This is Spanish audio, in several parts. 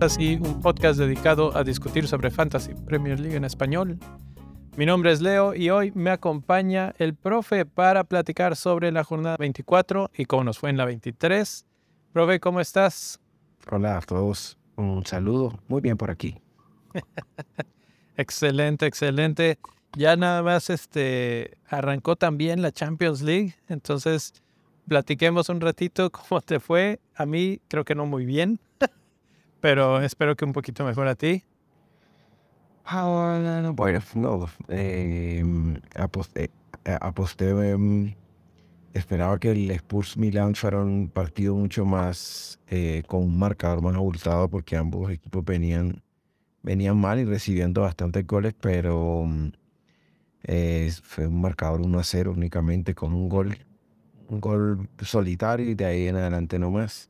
Fantasy, un podcast dedicado a discutir sobre Fantasy Premier League en español. Mi nombre es Leo y hoy me acompaña el profe para platicar sobre la jornada 24 y cómo nos fue en la 23. Profe, ¿cómo estás? Hola a todos, un saludo, muy bien por aquí. excelente, excelente. Ya nada más este arrancó también la Champions League, entonces platiquemos un ratito cómo te fue. A mí creo que no muy bien pero espero que un poquito mejor a ti. Ah, bueno, no, em, aposté, eh, aposté em, esperaba que el Spurs Milan fuera un partido mucho más eh, con un marcador más abultado porque ambos equipos venían, venían mal y recibiendo bastantes goles, pero mm, eh, fue un marcador 1 a 0 únicamente con un gol, un gol solitario y de ahí en adelante no más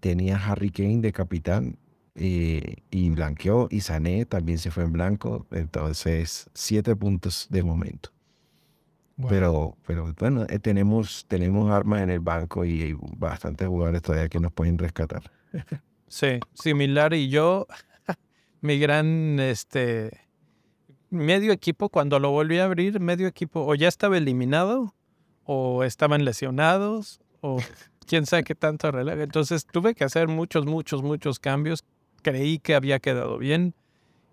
tenía Harry Kane de capitán eh, y blanqueó y Sané también se fue en blanco. Entonces, siete puntos de momento. Pero, pero bueno, eh, tenemos, tenemos armas en el banco y hay bastantes jugadores todavía que nos pueden rescatar. Sí, similar. Y yo, mi gran este medio equipo, cuando lo volví a abrir, medio equipo o ya estaba eliminado, o estaban lesionados, o quién sabe qué tanto relaja. Entonces tuve que hacer muchos, muchos, muchos cambios. Creí que había quedado bien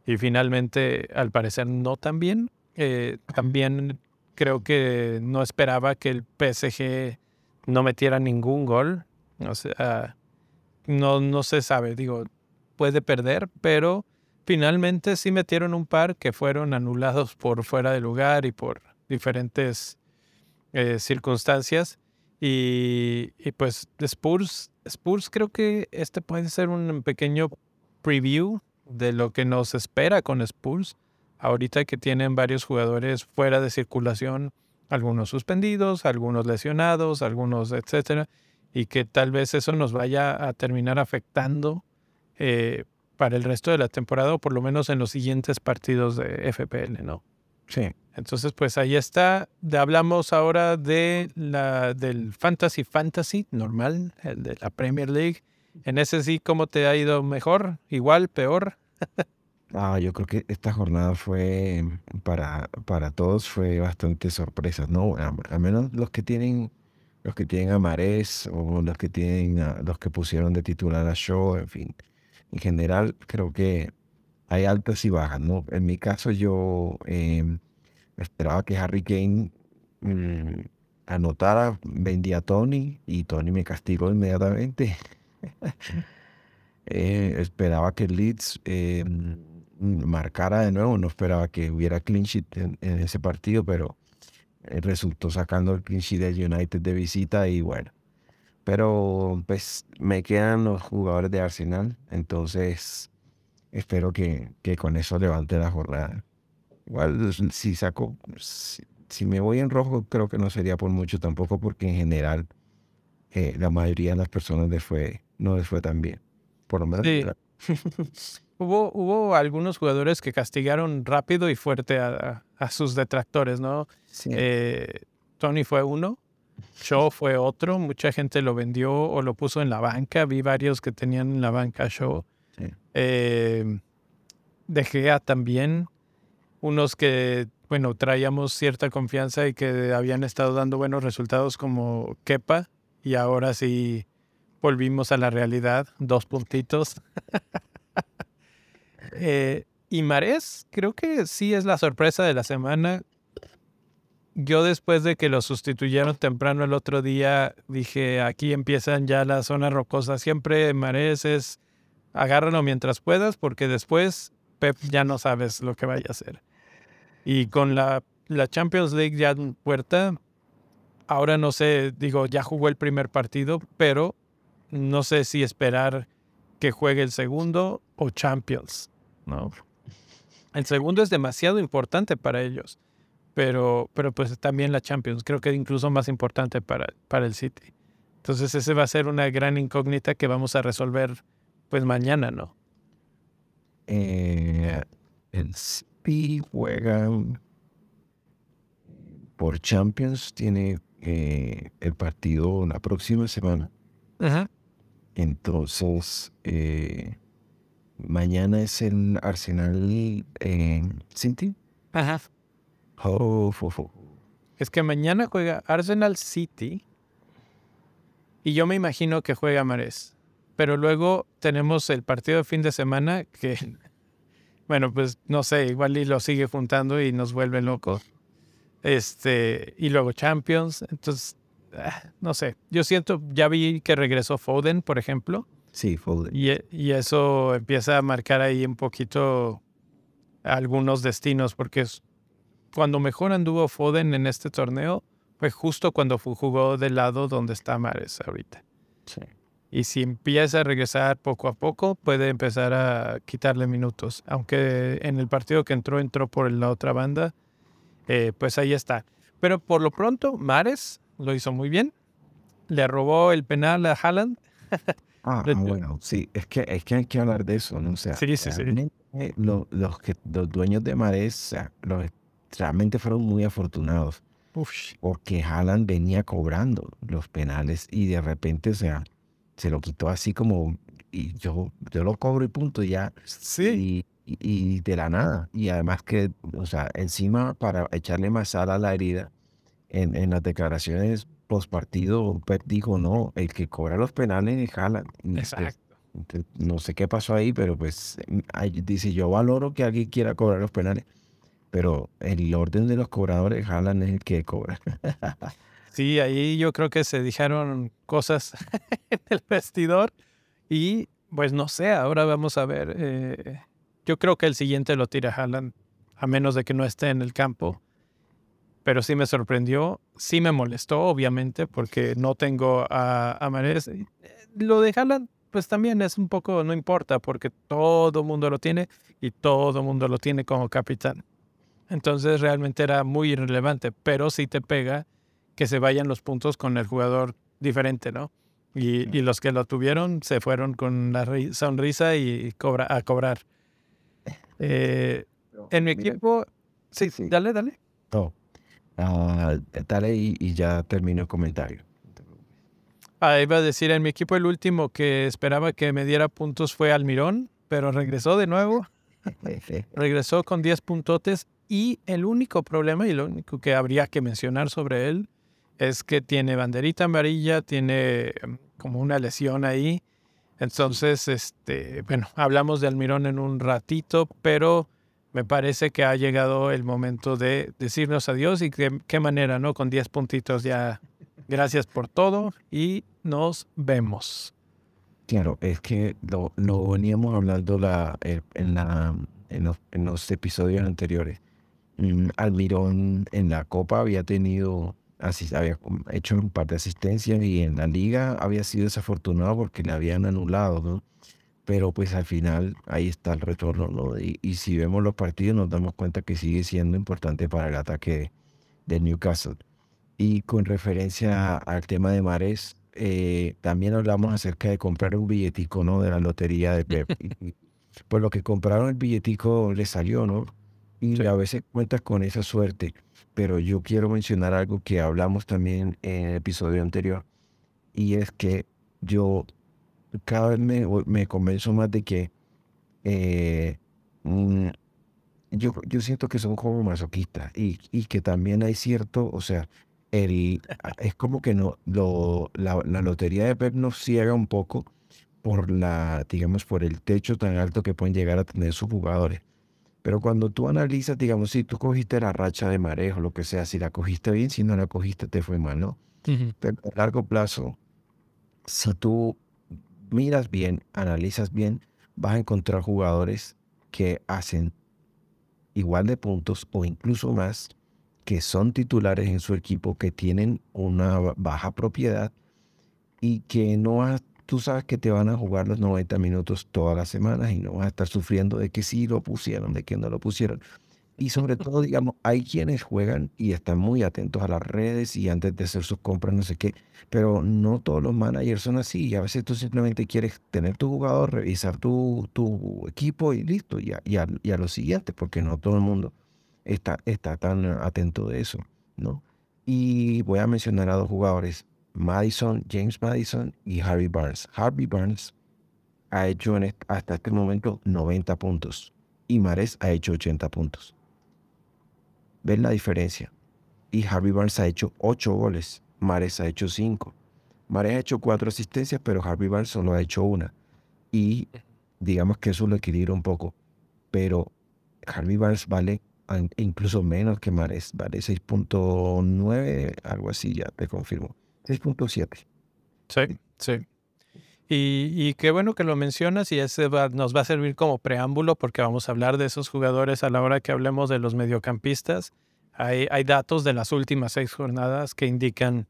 y finalmente, al parecer, no tan bien. Eh, también creo que no esperaba que el PSG no metiera ningún gol. O sea, no, no se sabe. Digo, puede perder, pero finalmente sí metieron un par que fueron anulados por fuera de lugar y por diferentes eh, circunstancias. Y, pues Spurs, Spurs creo que este puede ser un pequeño preview de lo que nos espera con Spurs. Ahorita que tienen varios jugadores fuera de circulación, algunos suspendidos, algunos lesionados, algunos etcétera, y que tal vez eso nos vaya a terminar afectando eh, para el resto de la temporada o por lo menos en los siguientes partidos de FPL, ¿no? Sí. Entonces, pues ahí está. Hablamos ahora de la, del Fantasy Fantasy normal, el de la Premier League. En ese sí, ¿cómo te ha ido mejor? ¿Igual? ¿Peor? ah, yo creo que esta jornada fue para, para todos fue bastante sorpresa, ¿no? Al menos los que tienen los que tienen a Marés o los que tienen los que pusieron de titular a Show, en fin. En general, creo que hay altas y bajas, ¿no? En mi caso, yo em, esperaba que Harry Kane mm, anotara, vendía a Tony y Tony me castigó inmediatamente. Eh, esperaba que Leeds em, marcara de nuevo, no esperaba que hubiera clean sheet en, ese partido, pero eh, resultó sacando el clean sheet del United de visita y bueno. Pero pues me quedan los jugadores de Arsenal, entonces espero que, que con eso levante la jornada. Igual si saco, si, me voy en rojo, creo que no sería por mucho tampoco, porque en general eh, la mayoría de las personas les fue, no les fue tan bien. Por lo menos. hubo, hubo algunos jugadores que castigaron rápido y fuerte a, a sus detractores, ¿no? Eh, Tony fue uno. Shaw fue otro, mucha gente lo vendió o lo puso en la banca, vi varios que tenían en la banca Shaw. Eh, de Gea también, unos que, bueno, traíamos cierta confianza y que habían estado dando buenos resultados como Kepa y ahora sí volvimos a la realidad, dos puntitos. eh, y Marés, creo que sí es la sorpresa de la semana. Yo después de que lo sustituyeron temprano el otro día, dije, aquí empiezan ya las zonas rocosas. Siempre Marés es, agárralo mientras puedas, porque después Pep ya no sabes lo que vaya a hacer. Y con la, la Champions League ya en puerta, ahora no sé, digo, ya jugó el primer partido, pero no sé si esperar que juegue el segundo o Champions, ¿no? El segundo es demasiado importante para ellos, pero, pero pues también la Champions, creo que incluso más importante para, para el City. Entonces ese va a ser una gran incógnita que vamos a resolver pues mañana, ¿no? Eh, City juega por Champions, tiene eh, el partido la próxima semana. Ajá. Entonces, eh, mañana es el Arsenal en City. Ajá. Oh, fo, fo. Es que mañana juega Arsenal City y yo me imagino que juega Mares. Pero luego tenemos el partido de fin de semana que, bueno, pues no sé, igual y lo sigue juntando y nos vuelve locos. Este, y luego Champions. Entonces, ah, no sé. Yo siento, ya vi que regresó Foden, por ejemplo. Sí, Foden. Y, y eso empieza a marcar ahí un poquito algunos destinos, porque es, cuando mejor anduvo Foden en este torneo fue justo cuando jugó del lado donde está Mares ahorita. Sí. Y si empieza a regresar poco a poco, puede empezar a quitarle minutos. Aunque en el partido que entró, entró por la otra banda, eh, pues ahí está. Pero por lo pronto, Mares lo hizo muy bien. Le robó el penal a Haaland. Ah, ah, bueno, sí, es que, es que hay que hablar de eso, ¿no? O sea, Sí, sí, sí. realmente, eh, lo- los, que, los dueños de Mares, o sea, los, realmente fueron muy afortunados. Uf, porque Haaland venía cobrando los penales y de repente, o sea, se lo quitó así como, y yo, yo lo cobro y punto, y ya, sí, y, y- y de la nada. Y además que, o sea, encima para echarle más sal a la herida, en, en las declaraciones post partido, Pep dijo, no, el que cobra los penales es Haaland. Exacto. entonces, no sé qué pasó ahí, pero pues dice, yo valoro que alguien quiera cobrar los penales, pero el orden de los cobradores, Haaland es el que cobra. Sí, ahí yo creo que se dijeron cosas en el vestidor y pues no sé, ahora vamos a ver. eh, yo creo que el siguiente lo tira Haaland, a menos de que no esté en el campo. Pero sí me sorprendió, sí me molestó, obviamente, porque no tengo a, a Mahrez. Eh, Lo de Haaland, pues también es un poco, no importa, porque todo mundo lo tiene y todo mundo lo tiene como capitán. Entonces realmente era muy irrelevante, pero sí te pega que se vayan los puntos con el jugador diferente, ¿no? Y, y los que lo tuvieron se fueron con la ri- sonrisa y cobra, a cobrar. Eh, en mi equipo, sí, sí. dale, dale. No. Ah, dale y, y ya termino el comentario. Ah, iba a decir, en mi equipo el último que esperaba que me diera puntos fue Almirón, pero regresó de nuevo, regresó con 10 puntotes y el único problema y lo único que habría que mencionar sobre él es que tiene banderita amarilla, tiene em, como una lesión ahí. Entonces, este, bueno, hablamos de Almirón en un ratito, pero me parece que ha llegado el momento de decirnos adiós y qué, qué manera, ¿no? Con 10 puntitos ya. Gracias por todo y nos vemos. Claro, es que lo, lo veníamos hablando la, eh, en, la, en los episodios anteriores. Almirón en la Copa había tenido, había hecho un par de asistencias y en la Liga había sido desafortunado porque le habían anulado, ¿no? Pero pues al final ahí está el retorno, ¿no? Y, y si vemos los partidos nos damos cuenta que sigue siendo importante para el ataque de Newcastle. Y con referencia al tema de Mares, eh, también hablamos acerca de comprar un billetico, ¿no? De la lotería de Pep. Y, pues lo que compraron el billetico le salió, ¿no? Y a veces cuentas con esa suerte. Pero yo quiero mencionar algo que hablamos también en el episodio anterior. Y es que yo cada vez me, me convenzo más de que eh, mm, yo, yo siento que son como masoquistas y, y que también hay cierto, o sea, el, es como que no, lo, la, la lotería de Pep nos ciega un poco por la, digamos, por el techo tan alto que pueden llegar a tener sus jugadores. Pero cuando tú analizas, digamos, si tú cogiste la racha de marejo, lo que sea, si la cogiste bien, si no la cogiste, te fue mal, ¿no? Pero a largo plazo, si tú miras bien, analizas bien, vas a encontrar jugadores que hacen igual de puntos o incluso más, que son titulares en su equipo, que tienen una ba- baja propiedad y que no vas, tú sabes que te van a jugar los 90 minutos todas las semanas y no vas a estar sufriendo de que sí lo pusieron, de que no lo pusieron. Y sobre todo, digamos, hay quienes juegan y están muy atentos a las redes y antes de hacer sus compras, no sé qué, pero no todos los managers son así. Y a veces tú simplemente quieres tener tu jugador, revisar tu, tu equipo y listo, y a, y, a, lo siguiente, porque no todo el mundo está, está tan atento de eso, ¿no? Y voy a mencionar a dos jugadores, Madison, James Madison y Harvey Barnes. Harvey Barnes ha hecho hasta este momento 90 puntos y Mares ha hecho 80 puntos. ¿Ven la diferencia? Y Harvey Barnes ha hecho 8 goles, Mares ha hecho 5. Mares ha hecho 4 asistencias, pero Harvey Barnes solo ha hecho una. Y digamos que eso lo equilibra un poco. Pero Harvey Barnes vale incluso menos que Mares, vale 6.9, algo así, ya te confirmo. 6.7. Sí, sí. Y, qué bueno que lo mencionas y ese nos va a servir como preámbulo porque vamos a hablar de esos jugadores a la hora que hablemos de los mediocampistas. Hay, hay datos de las últimas seis jornadas que indican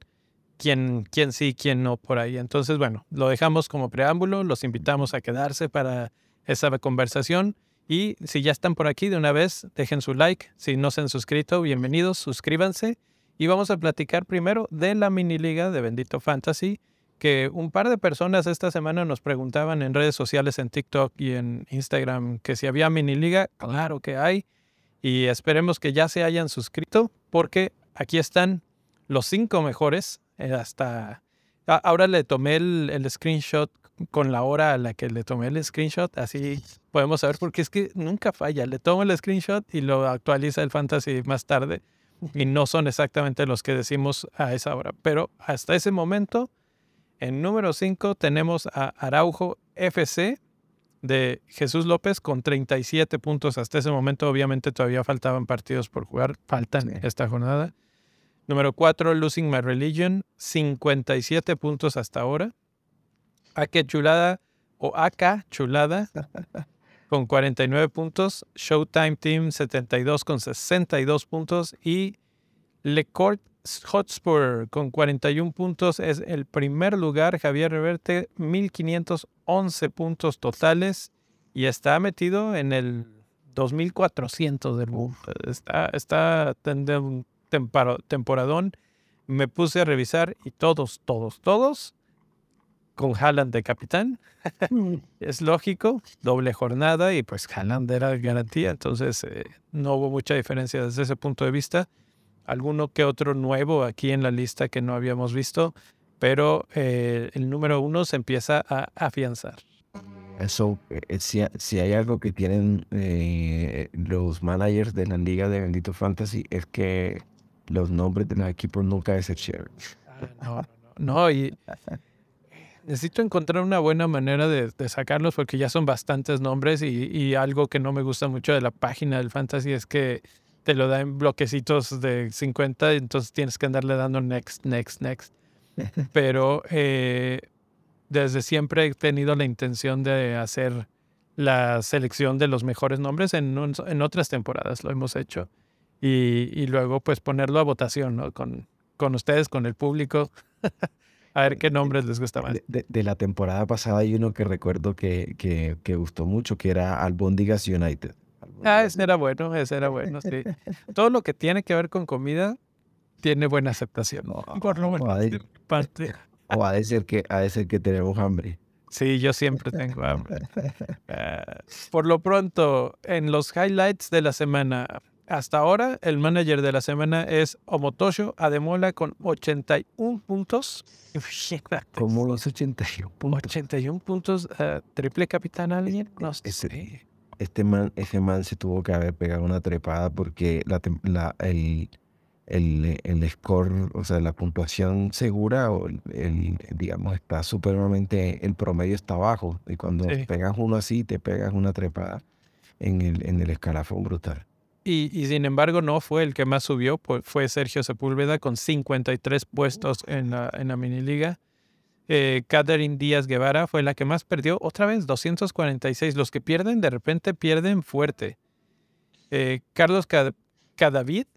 quién, quién sí, quién no por ahí. Entonces, bueno, lo dejamos como preámbulo, los invitamos a quedarse para esa conversación. Y si ya están por aquí de una vez, dejen su like. Si no se han suscrito, bienvenidos, suscríbanse. Y vamos a platicar primero de la mini liga de Bendito Fantasy que un par de personas esta semana nos preguntaban en redes sociales, en TikTok y en Instagram, que si había mini liga. Claro que hay. Y esperemos que ya se hayan suscrito porque aquí están los cinco mejores. Eh, hasta ahora le tomé el, screenshot con la hora a la que le tomé el screenshot. Así podemos saber porque es que nunca falla. Le tomo el screenshot y lo actualiza el fantasy más tarde. Y no son exactamente los que decimos a esa hora. Pero hasta ese momento en número 5 tenemos a Araujo FC de Jesús López con 37 puntos hasta ese momento. Obviamente todavía faltaban partidos por jugar, faltan esta jornada. Número 4, Losing My Religion, 57 puntos hasta ahora. Ake Chulada o AK Chulada con 49 puntos. Showtime Team 72 con 62 puntos. Y LeCourt Hotspur con 41 puntos es el primer lugar. Javier Reverte, 1511 puntos totales y está metido en el 2400 del mundo. Está, está un temporadón. Me puse a revisar y todos, todos, todos con Haaland de capitán. es lógico, doble jornada y pues Haaland era garantía, entonces eh, no hubo mucha diferencia desde ese punto de vista alguno que otro nuevo aquí en la lista que no habíamos visto, pero eh, el número uno se empieza a afianzar. Eso, eh, si, hay algo que tienen eh, los managers de la liga de Bendito Fantasy es que los nombres de los equipos nunca es chévere. Ah, no, no, no, y necesito encontrar una buena manera de, sacarlos porque ya son bastantes nombres y, y, algo que no me gusta mucho de la página del fantasy es que te lo da en bloquecitos de 50, entonces tienes que andarle dando next, next, next. Pero eh, desde siempre he tenido la intención de hacer la selección de los mejores nombres en, en otras temporadas, lo hemos hecho. Y, y, luego pues ponerlo a votación, ¿no? Con, con ustedes, con el público. a ver qué nombres les gusta más. De, la temporada pasada hay uno que recuerdo que, que, que gustó mucho, que era Albondigas United. Ah, ese era bueno, ese era bueno, sí. Todo lo que tiene que ver con comida tiene buena aceptación. Por lo menos. O ha de ser que, ha de ser que tenemos hambre. Sí, yo siempre tengo hambre. Ah, por lo pronto, en los highlights de la semana, hasta ahora, el manager de la semana es Omotosho Ademola con 81 puntos. ¿Cómo los 81 puntos? 81 puntos, uh, triple capitán alguien. No sé este man, ese man se tuvo que haber pegado una trepada porque la, la, el, el, el, score, o sea, la puntuación segura, o el, digamos, está supremamente, el promedio está bajo. Y cuando pegas uno así, te pegas una trepada en el, en el escalafón brutal. Y, y, sin embargo no fue el que más subió, fue Sergio Sepúlveda con 53 puestos en la, en la mini liga. Eh, Catherine Díaz Guevara fue la que más perdió. Otra vez, 246. Los que pierden, de repente pierden fuerte. Eh, Carlos Cadavid,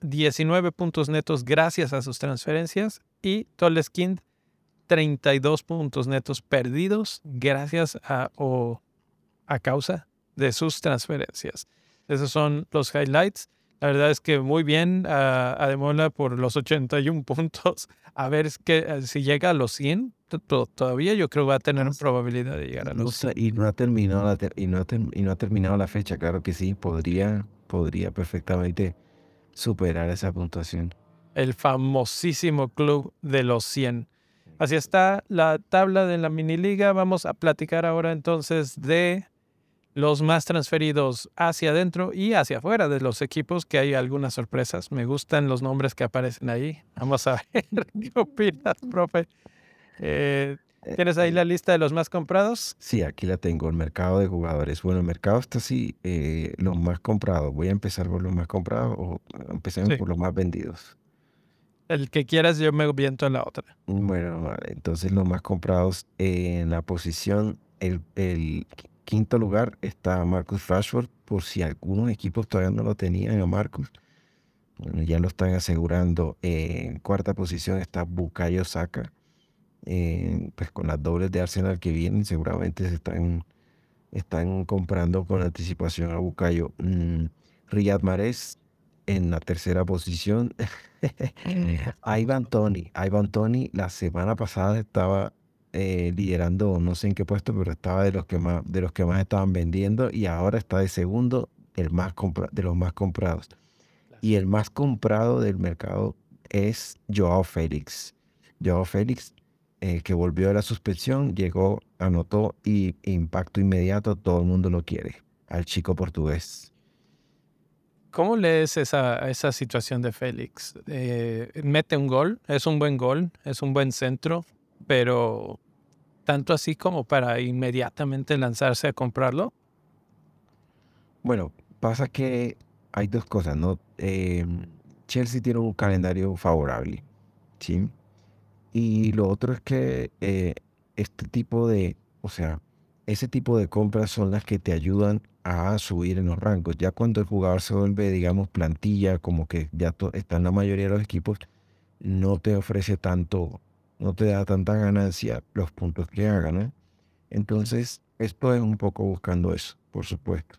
19 puntos netos gracias a sus transferencias. Y Toleskind, 32 puntos netos perdidos gracias a o a causa de sus transferencias. Esos son los highlights. La verdad es que muy bien a Ademola por los 81 puntos. A ver que, si llega a los 100, todavía yo creo que va a tener probabilidad de llegar a los 100. Y no ha terminado la, y no y no ha terminado la fecha, claro que sí, podría, podría perfectamente superar esa puntuación. El famosísimo club de los 100. Así está la tabla de la mini liga. Vamos a platicar ahora entonces de los más transferidos hacia adentro y hacia afuera de los equipos, que hay algunas sorpresas. Me gustan los nombres que aparecen ahí. Vamos a ver qué opinas, profe. Eh, ¿Tienes ahí la lista de los más comprados? Sí, aquí la tengo, el mercado de jugadores. Bueno, el mercado está así, eh, los más comprados. Voy a empezar por los más comprados o empecemos por los más vendidos. El que quieras, yo me viento en la otra. Bueno, vale. Entonces, los más comprados en la posición, el, el quinto lugar está Marcus Rashford, por si algunos equipos todavía no lo tenían a Marcus. Bueno, ya lo están asegurando. En cuarta posición está Bukayo Saka. pues con las dobles de Arsenal que vienen, seguramente se están, están comprando con anticipación a Bukayo. Mm, Riyad Mahrez en la tercera posición. Ivan Tony. Ivan Tony la semana pasada estaba eh, liderando, no sé en qué puesto, pero estaba de los que más, de los que más estaban vendiendo y ahora está de segundo, el más de los más comprados. Y el más comprado del mercado es Joao Félix. Joao Félix, eh, que volvió de la suspensión, llegó, anotó y impacto inmediato, todo el mundo lo quiere, al chico portugués. ¿Cómo lees esa, esa situación de Félix? Eh, mete un gol, es un buen gol, es un buen centro, pero tanto así como para inmediatamente lanzarse a comprarlo. Bueno, pasa que hay dos cosas, ¿no? Eh, Chelsea tiene un calendario favorable, ¿sí? Y lo otro es que eh, este tipo de, o sea, ese tipo de compras son las que te ayudan a subir en los rangos. Ya cuando el jugador se vuelve, digamos, plantilla, como que ya está en la mayoría de los equipos, no te ofrece tanto no te da tanta ganancia los puntos que hagan. Entonces, esto es un poco buscando eso, por supuesto.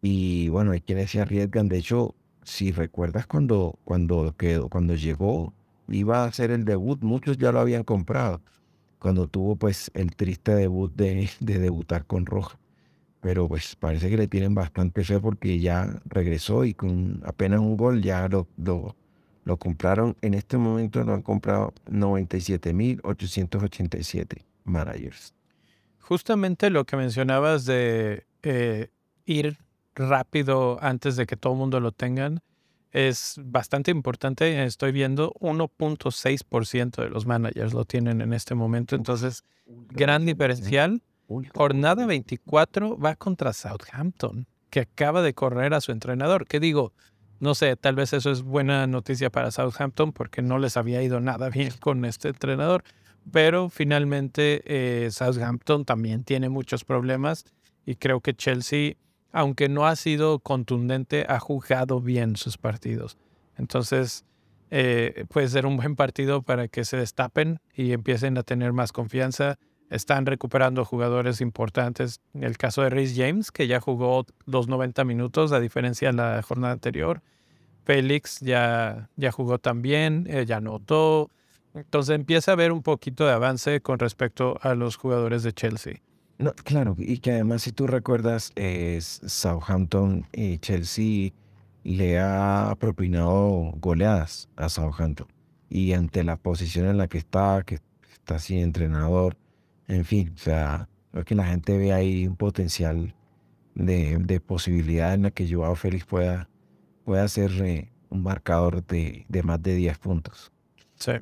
Y bueno, hay quienes se arriesgan. De hecho, si recuerdas cuando, cuando, quedó, cuando llegó, iba a hacer el debut, muchos ya lo habían comprado. Cuando tuvo pues el triste debut de, de debutar con Roja. Pero pues parece que le tienen bastante fe porque ya regresó y con apenas un gol ya lo, lo compraron, en este momento lo han comprado 97.887 managers. Justamente lo que mencionabas de eh, ir rápido antes de que todo el mundo lo tengan es bastante importante. Estoy viendo 1.6% de los managers lo tienen en este momento. Entonces, gran diferencial. Jornada 24 va contra Southampton, que acaba de correr a su entrenador. ¿Qué digo? No sé, tal vez eso es buena noticia para Southampton porque no les había ido nada bien con este entrenador. Pero finalmente eh, Southampton también tiene muchos problemas y creo que Chelsea, aunque no ha sido contundente, ha jugado bien sus partidos. Entonces, eh, puede ser un buen partido para que se destapen y empiecen a tener más confianza. Están recuperando jugadores importantes. En el caso de Rhys James, que ya jugó los 90 minutos, a diferencia de la jornada anterior. Félix ya, ya jugó también, eh, ya anotó. Entonces empieza a haber un poquito de avance con respecto a los jugadores de Chelsea. No, claro, y que además si tú recuerdas, es Southampton y Chelsea le ha propinado goleadas a Southampton. Y ante la posición en la que está, que está sin entrenador, en fin, o sea, creo que la gente ve ahí un potencial de, de posibilidad en la que Joao Félix pueda puede ser eh, un marcador de, de, más de 10 puntos. Sí.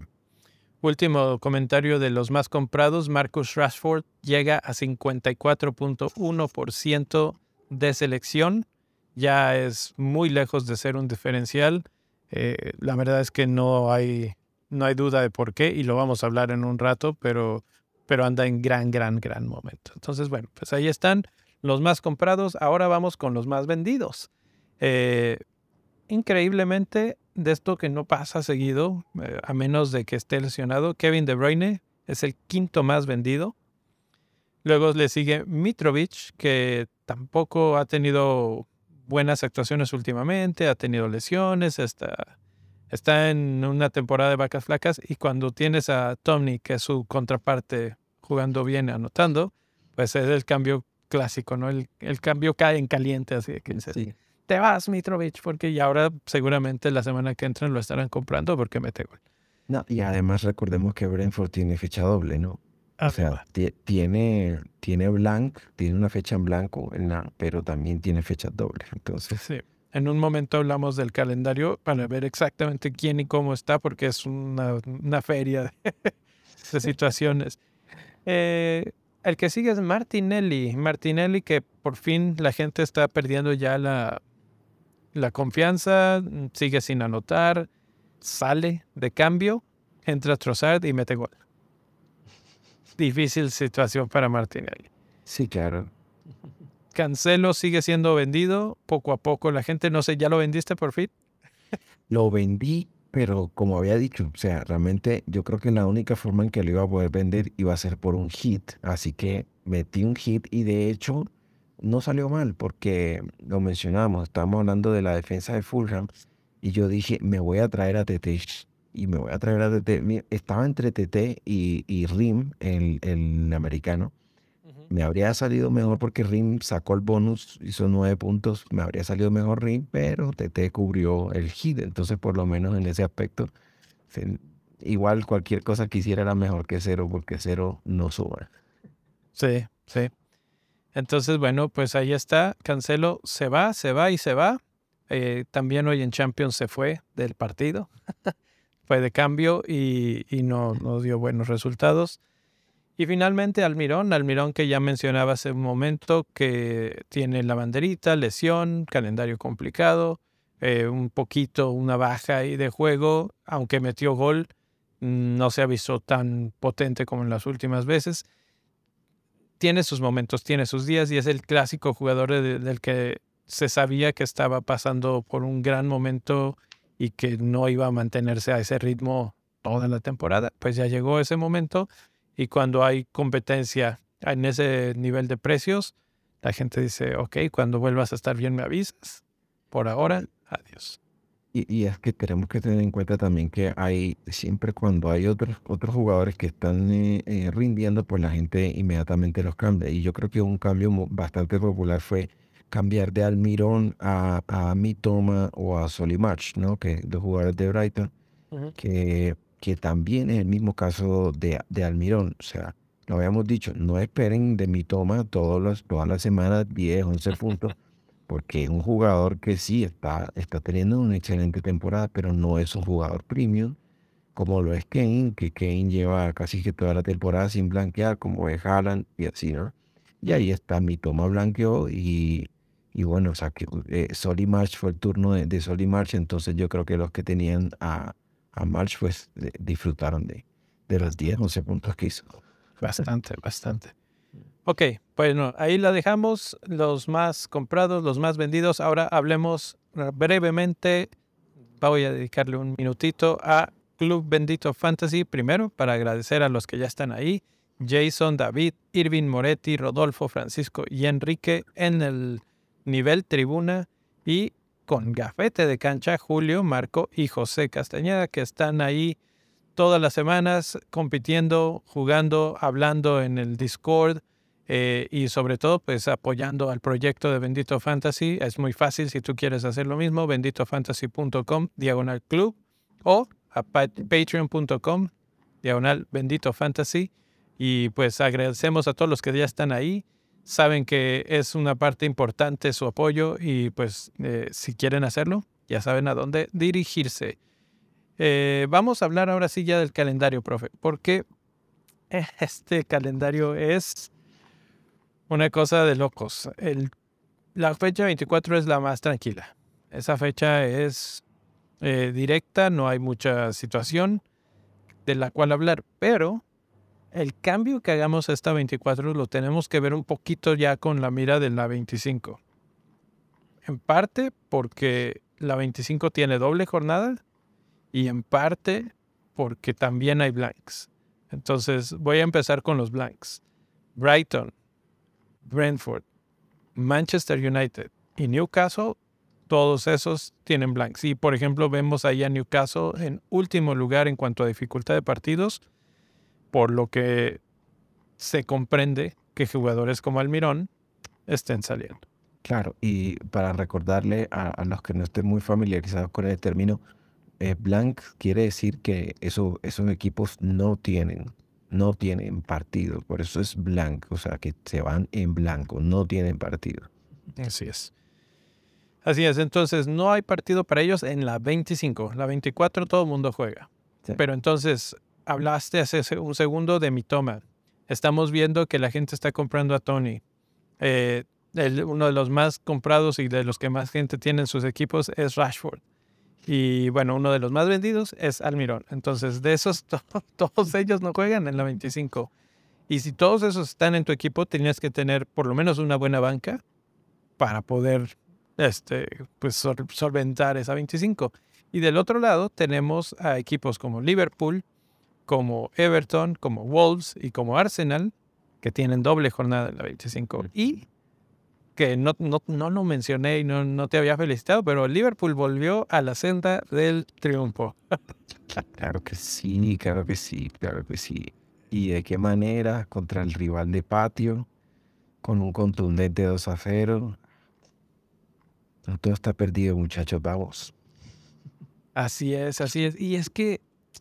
Último comentario de los más comprados, Marcus Rashford llega a 54.1% de selección. Ya es muy lejos de ser un diferencial. Eh, la verdad es que no hay, no hay duda de por qué y lo vamos a hablar en un rato, pero, pero anda en gran, gran, gran momento. Entonces, bueno, pues ahí están los más comprados. Ahora vamos con los más vendidos. Eh, increíblemente, de esto que no pasa seguido, eh, a menos de que esté lesionado, Kevin De Bruyne es el quinto más vendido. Luego le sigue Mitrovic, que tampoco ha tenido buenas actuaciones últimamente, ha tenido lesiones, está, está en una temporada de vacas flacas y cuando tienes a Tommy, que es su contraparte, jugando bien, anotando, pues es el cambio clásico, ¿no? El, el cambio cae en caliente, así que dices, te vas Mitrovic, porque y ahora seguramente la semana que entran lo estarán comprando porque mete gol. No, y además recordemos que Brentford tiene fecha doble, ¿no? Ah, O sea, ti- tiene, tiene blank, tiene una fecha en blanco, en la- pero también tiene fechas dobles. Entonces, Sí. En un momento hablamos del calendario para ver exactamente quién y cómo está, porque es una, una feria de, de situaciones. Eh, el que sigue es Martinelli. Martinelli que por fin la gente está perdiendo ya la, la confianza, sigue sin anotar, sale de cambio, entra Trossard y mete gol. Difícil situación para Martinelli. sí, claro. Cancelo sigue siendo vendido poco a poco. La gente, no sé, ¿ya lo vendiste por fin? Lo vendí, pero como había dicho, o sea, realmente yo creo que la única forma en que lo iba a poder vender iba a ser por un hit. Así que metí un hit y de hecho no salió mal porque lo mencionamos, estábamos hablando de la defensa de Fulham y yo dije, me voy a traer a TT y me voy a traer a TT. Estaba entre TT y, y Rim, el, el americano. Me habría salido mejor porque Rim sacó el bonus, hizo nueve puntos. Me habría salido mejor Rim, pero TT cubrió el hit. Entonces, por lo menos en ese aspecto, igual cualquier cosa que hiciera era mejor que cero, porque cero no suma. Sí, sí. Entonces, bueno, pues ahí está. Cancelo se va, se va y se va. Eh, también hoy en Champions se fue del partido. fue de cambio y, y no, no dio buenos resultados. Y finalmente Almirón, Almirón que ya mencionaba hace un momento que tiene la banderita, lesión, calendario complicado, eh, un poquito una baja ahí de juego, aunque metió gol, mm, no se ha visto tan potente como en las últimas veces tiene sus momentos, tiene sus días y es el clásico jugador de- del que se sabía que estaba pasando por un gran momento y que no iba a mantenerse a ese ritmo toda la temporada. Pues ya llegó ese momento y cuando hay competencia en ese nivel de precios, la gente dice, ok, cuando vuelvas a estar bien me avisas. Por ahora, adiós. Y, y es que tenemos que tener en cuenta también que hay, siempre cuando hay otros, otros jugadores que están eh, eh, rindiendo, pues la gente inmediatamente los cambia. Y yo creo que un cambio bastante popular fue cambiar de Almirón a, a Mitoma o a Solimarch, ¿no? Que los jugadores de Brighton, que, que también es el mismo caso de, de Almirón. O sea, lo habíamos dicho, no esperen de Mitoma todos los, todas las semanas 10, 11 puntos porque es un jugador que sí está, está teniendo una excelente temporada, pero no es un jugador premium, como lo es Kane, que Kane lleva casi que toda la temporada sin blanquear, como es Haaland y así, ¿no? Y ahí está, mi toma blanqueó y, y bueno, o sea, que eh, Soli March fue el turno de, de Soli March, entonces yo creo que los que tenían a, a March, pues disfrutaron de, de los 10, 11 puntos que hizo. Bastante, bastante. Ok, bueno, ahí la dejamos, los más comprados, los más vendidos. Ahora hablemos brevemente, voy a dedicarle un minutito a Club Bendito Fantasy, primero para agradecer a los que ya están ahí, Jason, David, Irving Moretti, Rodolfo, Francisco y Enrique en el nivel tribuna y con gafete de cancha, Julio, Marco y José Castañeda, que están ahí todas las semanas compitiendo, jugando, hablando en el Discord eh, y sobre todo pues apoyando al proyecto de Bendito Fantasy. Es muy fácil si tú quieres hacer lo mismo, benditofantasy.com diagonal club o a pa- patreon.com diagonal bendito fantasy y pues agradecemos a todos los que ya están ahí. Saben que es una parte importante su apoyo y pues eh, si quieren hacerlo, ya saben a dónde dirigirse. Eh, vamos a hablar ahora sí ya del calendario, profe, porque este calendario es una cosa de locos. El, la fecha 24 es la más tranquila. Esa fecha es eh, directa, no hay mucha situación de la cual hablar, pero el cambio que hagamos esta 24 lo tenemos que ver un poquito ya con la mira de la 25. En parte porque la 25 tiene doble jornada y en parte porque también hay blanks. Entonces voy a empezar con los blanks. Brighton, Brentford, Manchester United y Newcastle, todos esos tienen blanks. Y por ejemplo, vemos ahí a Newcastle en último lugar en cuanto a dificultad de partidos, por lo que se comprende que jugadores como Almirón estén saliendo. Claro, y para recordarle a, los que no estén muy familiarizados con el término, eh, blank quiere decir que eso, esos equipos no tienen, no tienen partido, por eso es blank, o sea que se van en blanco, no tienen partido. Así es. Así es, entonces no hay partido para ellos en la 25. La 24 todo el mundo juega. Pero entonces, hablaste hace un segundo de mi toma. Estamos viendo que la gente está comprando a Tony. Eh, uno de los más comprados y de los que más gente tiene en sus equipos es Rashford. Y bueno, uno de los más vendidos es Almirón. Entonces, de esos, todos ellos no juegan en la 25. Y si todos esos están en tu equipo, tenías que tener por lo menos una buena banca para poder este, pues, solventar esa 25. Y del otro lado tenemos a equipos como Liverpool, como Everton, como Wolves y como Arsenal, que tienen doble jornada en la 25. Y que no, no, no lo mencioné y no, no te había felicitado, pero Liverpool volvió a la senda del triunfo. claro que sí, claro que sí, claro que sí. ¿Y de qué manera? Contra el rival de patio, con un contundente 2 a 0. No todo está perdido, muchachos, vamos. Así es, así es. Y es que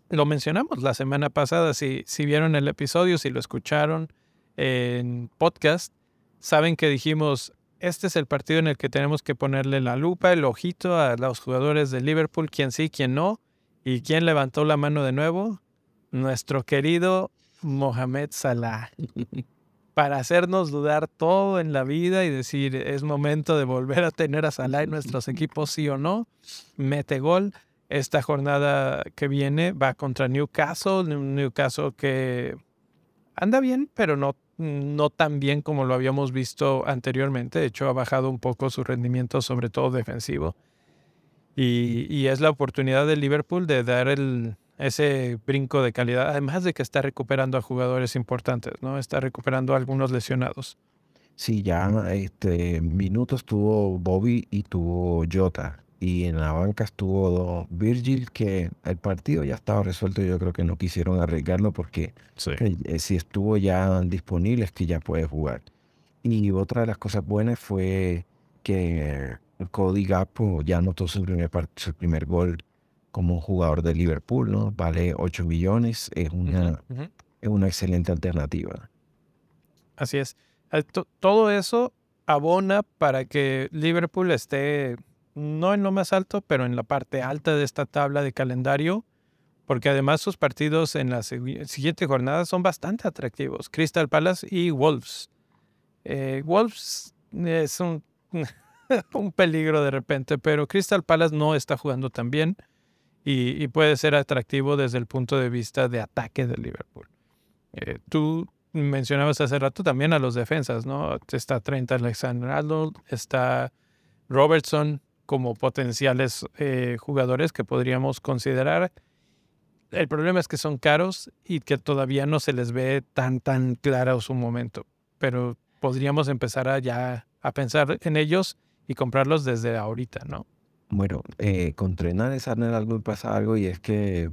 lo mencionamos la semana pasada, si, si vieron el episodio, si lo escucharon en podcast, saben que dijimos, este es el partido en el que tenemos que ponerle la lupa, el ojito a los jugadores de Liverpool, quién sí, quién no. ¿Y quién levantó la mano de nuevo? Nuestro querido Mohamed Salah. para hacernos dudar todo en la vida y decir, es momento de volver a tener a Salah en nuestros equipos, sí o no. Mete gol. Esta jornada que viene va contra Newcastle, Newcastle que anda bien, pero no, no tan bien como lo habíamos visto anteriormente. De hecho, ha bajado un poco su rendimiento, sobre todo defensivo. Y, y es la oportunidad de Liverpool de dar el, ese brinco de calidad, además de que está recuperando a jugadores importantes, ¿no? Está recuperando a algunos lesionados. Sí, ya este, minutos tuvo Bobby y tuvo Jota. Y en la banca estuvo Virgil, que el partido ya estaba resuelto. Yo creo que no quisieron arriesgarlo porque eh, si estuvo ya disponible es que ya puede jugar. Y otra de las cosas buenas fue que Cody Gapo ya anotó su primer, su primer gol como jugador de Liverpool, ¿no? Vale 8 millones, es una, es una excelente alternativa. Así es. Eh, todo eso abona para que Liverpool esté no en lo más alto, pero en la parte alta de esta tabla de calendario, porque además sus partidos en la siguiente jornada son bastante atractivos. Crystal Palace y Wolves. Eh, Wolves es un, un peligro de repente, pero Crystal Palace no está jugando tan bien y, puede ser atractivo desde el punto de vista de ataque de Liverpool. Eh, tú mencionabas hace rato también a los defensas, ¿no? Está Trent Alexander-Arnold, está Robertson como potenciales eh, jugadores que podríamos considerar. El problema es que son caros y que todavía no se les ve tan, tan claro su momento. Pero podríamos empezar a ya a pensar en ellos y comprarlos desde ahorita, ¿no? Bueno, eh, con Trenales algo pasa algo y es que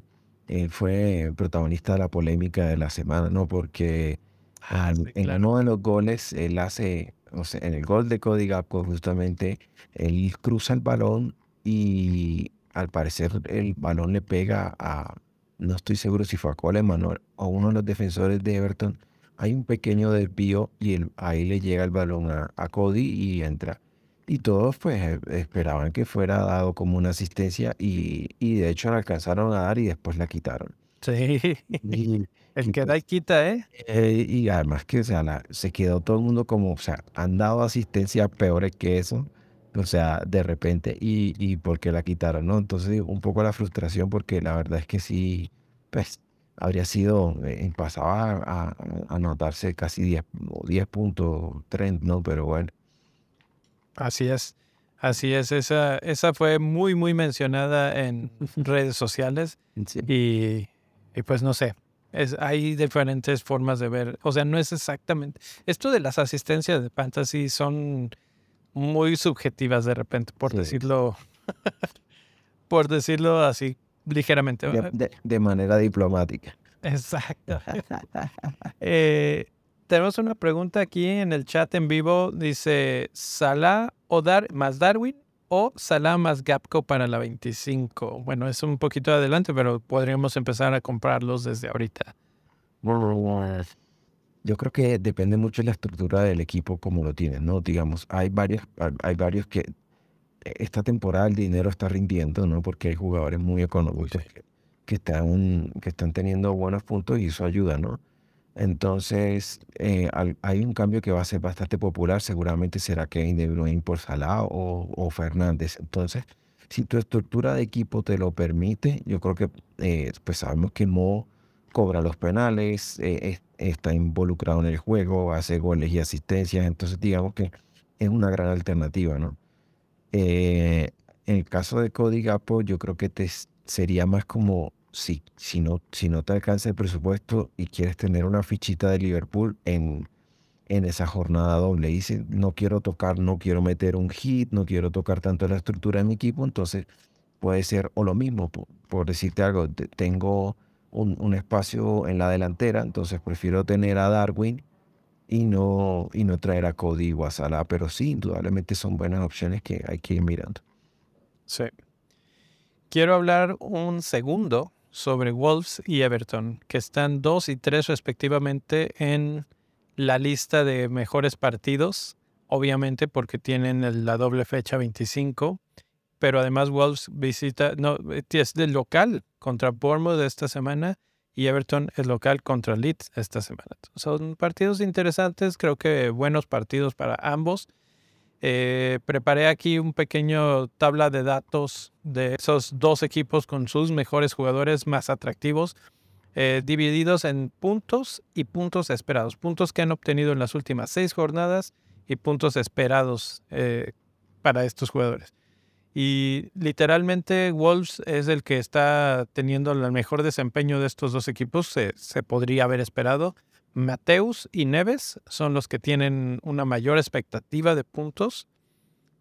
él fue protagonista de la polémica de la semana, ¿no? Porque ah, en uno de los goles él hace, en el gol de Cody Gapco justamente, él cruza el balón y al parecer el balón le pega a, no estoy seguro si fue a Coleman o a uno de los defensores de Everton. Hay un pequeño desvío y ahí le llega el balón a, a Cody y entra. Y todos pues e, esperaban que fuera dado como una asistencia y, y de hecho la alcanzaron a dar y después la quitaron. Sí, el que da y quita, ¿eh? ¿eh? Y además que o sea, se quedó todo el mundo como, o sea, han dado asistencia peores que eso, o sea, de repente, y, y por qué la quitaron, ¿no? Entonces un poco la frustración porque la verdad es que sí, pues habría sido, eh, pasaba a, a, notarse casi 10, 10 puntos trend, ¿no? Pero bueno. Así es. Así es, esa, esa fue muy, muy mencionada en redes sociales. Y, y, pues no sé, es, hay diferentes formas de ver. O sea, no es exactamente. Esto de las asistencias de fantasy son muy subjetivas de repente, por decirlo, por decirlo así ligeramente. De, manera diplomática. Exacto. Eh, tenemos una pregunta aquí en el chat en vivo. Dice, ¿Salah o Dar más Darwin o Salah más Gapco para la 25? Bueno, es un poquito adelante, pero podríamos empezar a comprarlos desde ahorita. Yo creo que depende mucho de la estructura del equipo como lo tienen, ¿no? Digamos, hay varios, hay varios que esta temporada el dinero está rindiendo, ¿no? Porque hay jugadores muy económicos que, están, que están teniendo buenos puntos y eso ayuda, ¿no? Entonces, eh, hay un cambio que va a ser bastante popular. Seguramente será Kevin De Bruyne por Salah o, Fernández. Entonces, si tu estructura de equipo te lo permite, yo creo que eh, pues sabemos que Mo cobra los penales, eh, está involucrado en el juego, hace goles y asistencias. Entonces, digamos que es una gran alternativa, ¿no? en el caso de Cody Gapo, yo creo que te sería más como si, si, no, si no te alcanza el presupuesto y quieres tener una fichita de Liverpool en, en esa jornada doble. Dice, no quiero tocar, no quiero meter un hit, no quiero tocar tanto la estructura de mi equipo, entonces puede ser o lo mismo, por, decirte algo, tengo un, espacio en la delantera, entonces prefiero tener a Darwin y no, y no traer a Cody o a Salah, pero sí, indudablemente son buenas opciones que hay que ir mirando. Sí. Quiero hablar un segundo sobre Wolves y Everton, que están dos y tres respectivamente en la lista de mejores partidos, obviamente porque tienen la doble fecha 25, pero además Wolves visita, no, es del local contra Bournemouth esta semana y Everton es local contra Leeds esta semana. Son partidos interesantes, creo que buenos partidos para ambos. Eh, preparé aquí un pequeño tabla de datos de esos dos equipos con sus mejores jugadores más atractivos, eh, divididos en puntos y puntos esperados. Puntos que han obtenido en las últimas seis jornadas y puntos esperados eh, para estos jugadores. Y literalmente Wolves es el que está teniendo el mejor desempeño de estos dos equipos, se podría haber esperado. Mateus y Neves son los que tienen una mayor expectativa de puntos,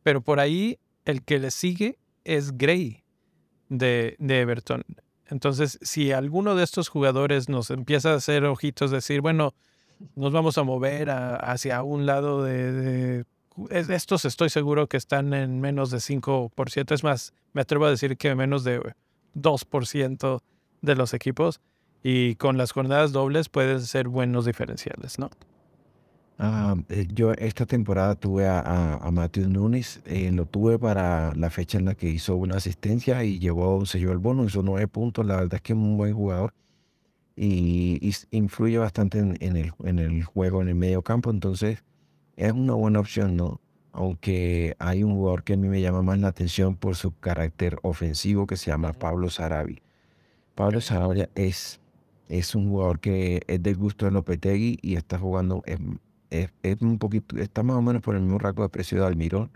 pero por ahí el que le sigue es Gray de, Everton. Entonces, si alguno de estos jugadores nos empieza a hacer ojitos, decir, bueno, nos vamos a mover hacia un lado de, Estos estoy seguro que están en menos de 5%. Es más, me atrevo a decir que menos de 2% de los equipos y con las jornadas dobles pueden ser buenos diferenciales, ¿no? Ah, eh, yo esta temporada tuve a, a, Matthew Nunes, eh, lo tuve para la fecha en la que hizo una asistencia y llevó, se llevó el bono, hizo nueve puntos, la verdad es que es un buen jugador y, influye bastante en, el, en el juego, en el medio campo, entonces es una buena opción, ¿no? Aunque hay un jugador que a mí me llama más la atención por su carácter ofensivo que se llama Pablo Sarabi. Pablo Sarabia es es un jugador que es del gusto de Lopetegui y está jugando, es, un poquito, está más o menos por el mismo rango de precio de Almirón.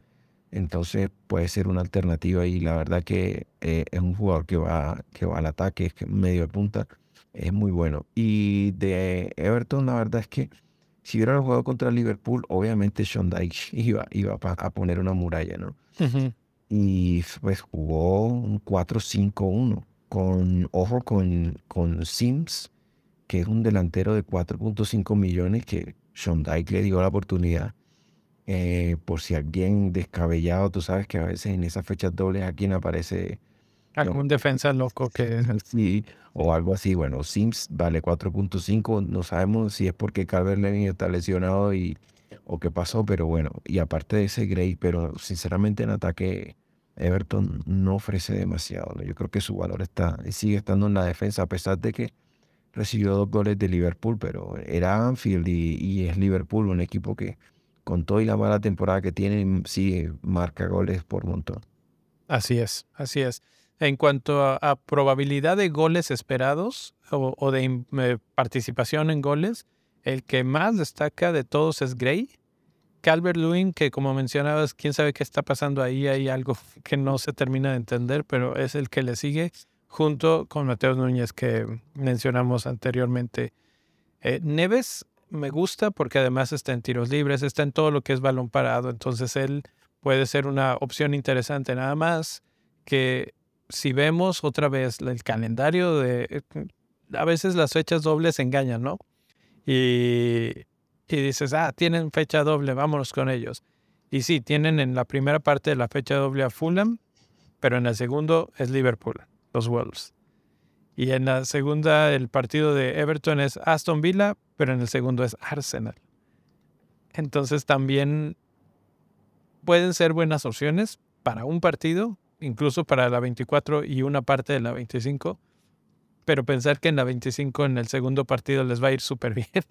Entonces puede ser una alternativa y la verdad que eh, es un jugador que va, que va al ataque, es medio de punta, es muy bueno. Y de Everton, la verdad es que si hubiera jugado contra Liverpool, obviamente Sean Dyche iba, iba a poner una muralla, ¿no? Y pues jugó un 4-5-1 con, ojo, con, con Sims, que es un delantero de 4.5 millones que Sean Dyke le dio la oportunidad. Eh, por si alguien descabellado, tú sabes que a veces en esas fechas dobles a quien aparece algún defensa loco que sí, o algo así. Bueno, Sims vale 4.5. No sabemos si es porque Calvert Levin está lesionado y o qué pasó, pero bueno. Y aparte de ese Gray, pero sinceramente en ataque Everton no ofrece demasiado. Yo creo que su valor está sigue estando en la defensa, a pesar de que recibió dos goles de Liverpool, pero era Anfield y, es Liverpool, un equipo que con toda y la mala temporada que tiene, sí marca goles por montón. Así es, así es. En cuanto a, probabilidad de goles esperados o, de eh, participación en goles, el que más destaca de todos es Gray, Calvert Lewin, que como mencionabas, quién sabe qué está pasando ahí, hay algo que no se termina de entender, pero es el que le sigue junto con Mateo Núñez que mencionamos anteriormente. Eh, Neves me gusta porque además está en tiros libres, está en todo lo que es balón parado, entonces él puede ser una opción interesante. Nada más que si vemos otra vez el calendario de... A veces las fechas dobles engañan, ¿no? Y, y dices, ah, tienen fecha doble, vámonos con ellos. Y sí, tienen en la primera parte de la fecha doble a Fulham, pero en el segundo es Liverpool, los Wolves. Y en la segunda el partido de Everton es Aston Villa, pero en el segundo es Arsenal. Entonces también pueden ser buenas opciones para un partido, incluso para la 24 y una parte de la 25. Pero pensar que en la 25, en el segundo partido, les va a ir súper bien,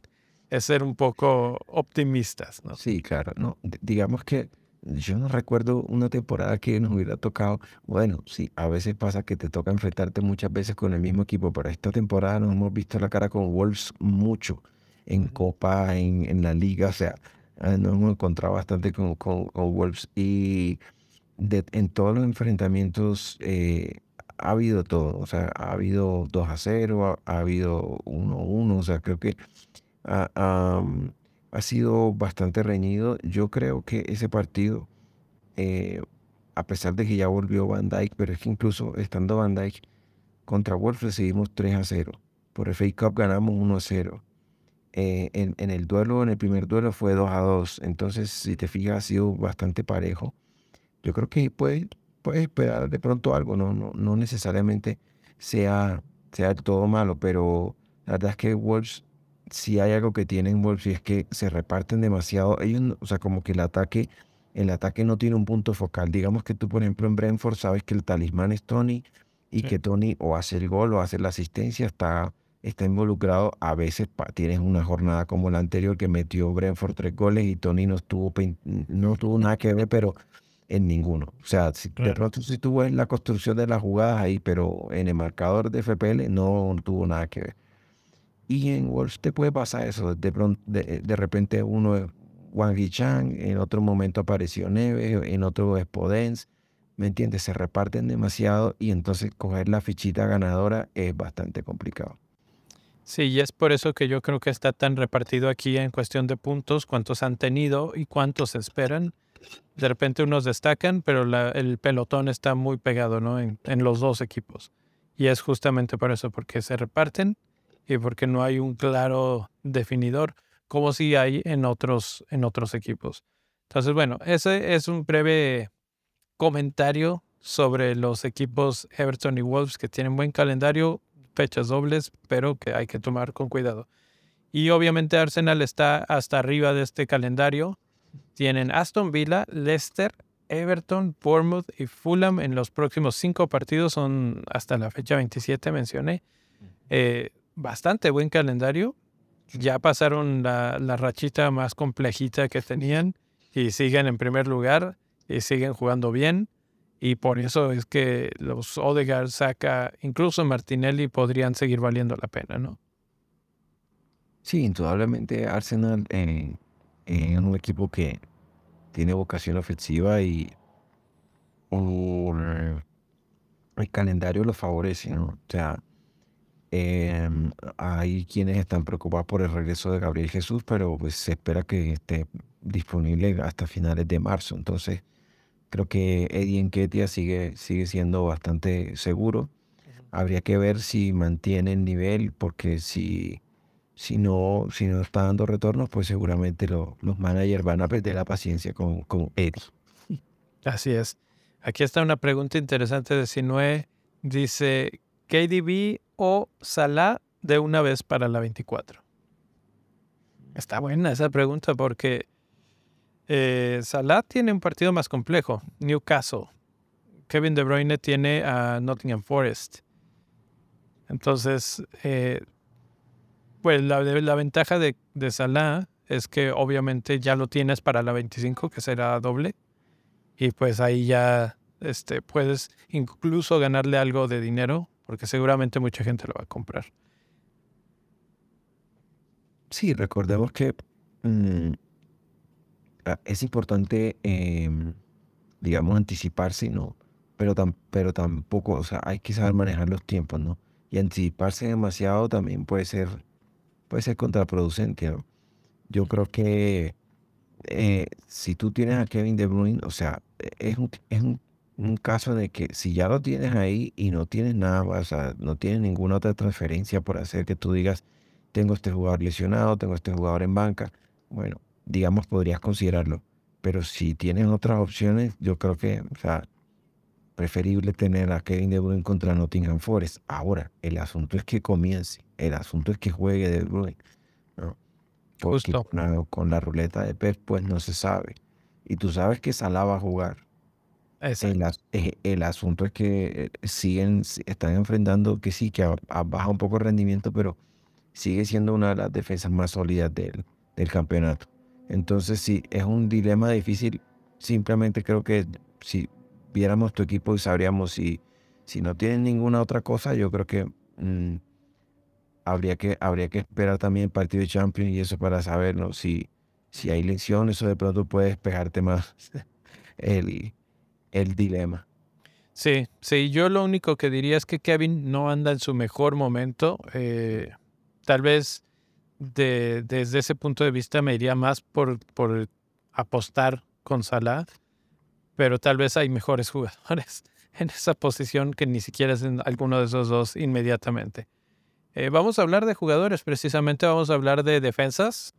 es ser un poco optimistas. ¿no? Sí, claro. No, digamos que yo no recuerdo una temporada que nos hubiera tocado. Bueno, sí, a veces pasa que te toca enfrentarte muchas veces con el mismo equipo, pero esta temporada nos hemos visto la cara con Wolves mucho en Copa, en, en la Liga, o sea, ah, nos hemos encontrado bastante con, con, Wolves y en todos los enfrentamientos eh, ha habido todo, o sea, ha habido 2 a 0, ha, habido 1 a 1, o sea, creo que ha, ha sido bastante reñido. Yo creo que ese partido, eh, a pesar de que ya volvió Van Dyke, pero es que incluso estando Van Dyke contra Wolves recibimos 3 a 0. Por FA Cup ganamos 1 a 0. Eh, en, el duelo, en el primer duelo fue 2 a 2. Entonces, si te fijas, ha sido bastante parejo. Yo creo que puedes, puedes esperar de pronto algo, no, no, no necesariamente sea, sea todo malo, pero la verdad es que Wolves si hay algo que tienen Wolves y es que se reparten demasiado. Ellos, o sea, como que el ataque, el ataque no tiene un punto focal. Digamos que tú, por ejemplo, en Brentford sabes que el talismán es Tony y que Tony o hace el gol o hace la asistencia, está, está involucrado. A veces tienes una jornada como la anterior que metió Brentford tres goles y Tony no tuvo, no tuvo nada que ver, pero en ninguno. O sea, si, de pronto sí tuvo en la construcción de las jugadas ahí, pero en el marcador de FPL no tuvo nada que ver. Y en Wolves te puede pasar eso. De, pronto, de, de repente uno es Wang Chang, en otro momento apareció Neve, en otro es Podens. ¿Me entiendes? Se reparten demasiado y entonces coger la fichita ganadora es bastante complicado. Sí, y es por eso que yo creo que está tan repartido aquí en cuestión de puntos, cuántos han tenido y cuántos esperan. De repente unos destacan, pero el pelotón está muy pegado ¿no? en, en los dos equipos. Y es justamente por eso, porque se reparten y porque no hay un claro definidor como si hay en otros, en otros equipos. Entonces, bueno, ese es un breve comentario sobre los equipos Everton y Wolves que tienen buen calendario, fechas dobles, pero que hay que tomar con cuidado. Y obviamente Arsenal está hasta arriba de este calendario. Tienen Aston Villa, Leicester, Everton, Bournemouth y Fulham en los próximos cinco partidos. Son hasta la fecha 27, mencioné. Eh, bastante buen calendario. Ya pasaron la, rachita más complejita que tenían y siguen en primer lugar y siguen jugando bien. Y por eso es que los Odegaard saca, incluso Martinelli podrían seguir valiendo la pena, ¿no? Sí, indudablemente Arsenal eh, es un equipo que tiene vocación ofensiva y el calendario lo favorece, ¿no? O sea, Em, hay quienes están preocupados por el regreso de Gabriel Jesús, pero pues se espera que esté disponible hasta finales de marzo. Entonces, creo que Eddie Enquetia sigue, sigue siendo bastante seguro. Habría que ver si mantiene el nivel, porque si, si, no, si no está dando retornos, pues seguramente los managers van a perder la paciencia con, con Eddie. Así es. Aquí está una pregunta interesante de Sinue. Dice, KDB o Salah de una vez para la 24? Está buena esa pregunta porque eh, Salah tiene un partido más complejo. Newcastle. Kevin De Bruyne tiene a Nottingham Forest. Entonces, eh, pues la, la ventaja de, de, Salah es que obviamente ya lo tienes para la 25, que será doble. Y pues ahí ya este, puedes incluso ganarle algo de dinero porque seguramente mucha gente lo va a comprar. Sí, recordemos que mm, ah, es importante, em, digamos, anticiparse, ¿no? Pero, pero tampoco, o sea, hay que saber manejar los tiempos, ¿no? Y anticiparse demasiado también puede ser, puede ser contraproducente. Yo creo que eh, si tú tienes a Kevin De Bruyne, o sea, es un, caso de que si ya lo tienes ahí y no tienes nada, o sea, no tienes ninguna otra transferencia por hacer que tú digas, tengo este jugador lesionado, tengo este jugador en banca, bueno, digamos, podrías considerarlo. Pero si tienes otras opciones, yo creo que, o sea, preferible tener a Kevin De Bruyne contra Nottingham Forest. Ahora, el asunto es que comience, el asunto es que juegue De Bruyne. ¿no? Porque Con, la, ruleta de Pep, pues no se sabe. Y tú sabes que Salah va a jugar. El, eh, el, asunto es que eh, siguen, están enfrentando que sí, que baja un poco el rendimiento, pero sigue siendo una de las defensas más sólidas del, del campeonato. Entonces, sí, es un dilema difícil. Simplemente creo que si viéramos tu equipo y sabríamos si, si no tienen ninguna otra cosa, yo creo que mm, habría que habría que esperar también el partido de Champions y eso para saber si, si hay lecciones o de pronto puede despejarte más el, el dilema. Sí, sí, yo lo único que diría es que Kevin no anda en su mejor momento. Eh, tal vez de, desde ese punto de vista me iría más por, por apostar con Salah, pero tal vez hay mejores jugadores en esa posición que ni siquiera es en alguno de esos dos inmediatamente. Eh, vamos a hablar de jugadores, precisamente vamos a hablar de defensas.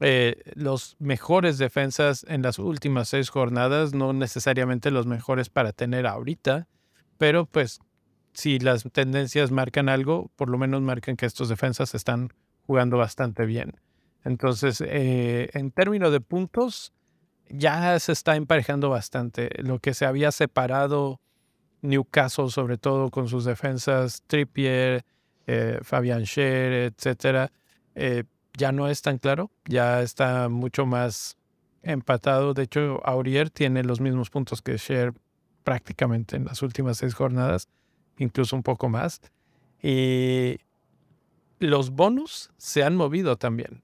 Eh, los mejores defensas en las últimas seis jornadas, no necesariamente los mejores para tener ahorita, pero pues si las tendencias marcan algo, por lo menos marcan que estos defensas están jugando bastante bien. Entonces, eh, en términos de puntos, ya se está emparejando bastante. Lo que se había separado Newcastle, sobre todo con sus defensas, Trippier, eh, Fabian Scher, etcétera, ya no es tan claro, ya está mucho más empatado. De hecho, Aurier tiene los mismos puntos que Scher prácticamente en las últimas seis jornadas, incluso un poco más. Y los bonus se han movido también.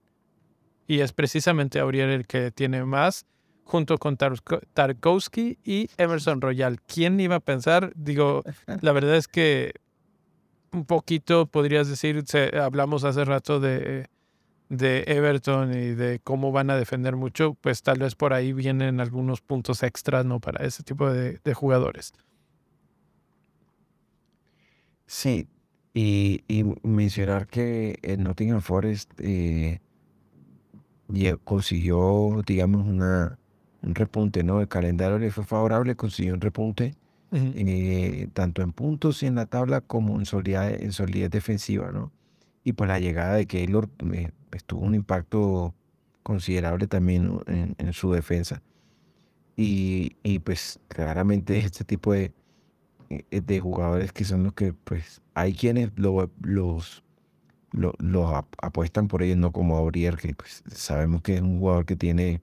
Y es precisamente Aurier el que tiene más, junto con Tarkowski y Emerson Royal. ¿Quién iba a pensar? Digo, la verdad es que un poquito, podrías decir, hablamos hace rato de, de Everton y de cómo van a defender mucho, pues tal vez por ahí vienen algunos puntos extras, ¿no? Para ese tipo de, de jugadores. Sí, y, mencionar que el Nottingham Forest eh, consiguió, digamos, una, un repunte, ¿no? El calendario le fue favorable, consiguió un repunte, eh, tanto en puntos y en la tabla como en solidez, en solidez defensiva, ¿no? Y pues la llegada de Keylor eh, tuvo un impacto considerable también en, su defensa. Y, y, pues claramente este tipo de, eh, de jugadores que son los que, pues, hay quienes lo, los, los apuestan por ellos, no como Aurier, que pues, sabemos que es un jugador que tiene,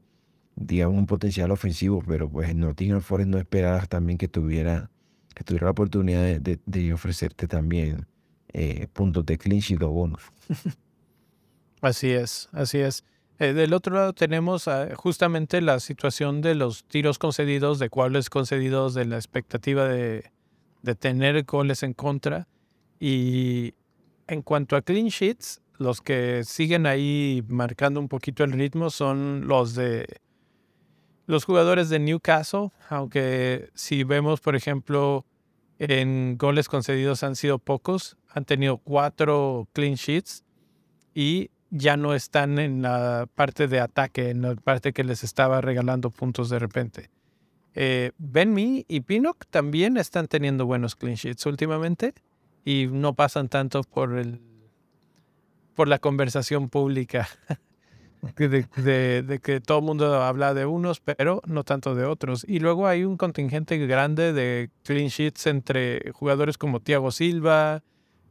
digamos, un potencial ofensivo, pero pues Nottingham Forest no esperabas también que tuviera, que tuviera la oportunidad de, ofrecerte también eh, puntos de clinch y bonus. Así es, así es. Eh, del otro lado tenemos justamente la situación de los tiros concedidos, de cuáles concedidos, de la expectativa de, de tener goles en contra. Y en cuanto a clean sheets, los que siguen ahí marcando un poquito el ritmo son los de los jugadores de Newcastle, aunque si vemos, por ejemplo, en goles concedidos han sido pocos, han tenido cuatro clean sheets y ya no están en la parte de ataque, en la parte que les estaba regalando puntos de repente. Eh, ben y Pinnock también están teniendo buenos clean sheets últimamente y no pasan tanto por el por la conversación pública de, que todo el mundo habla de unos, pero no tanto de otros. Y luego hay un contingente grande de clean sheets entre jugadores como Thiago Silva,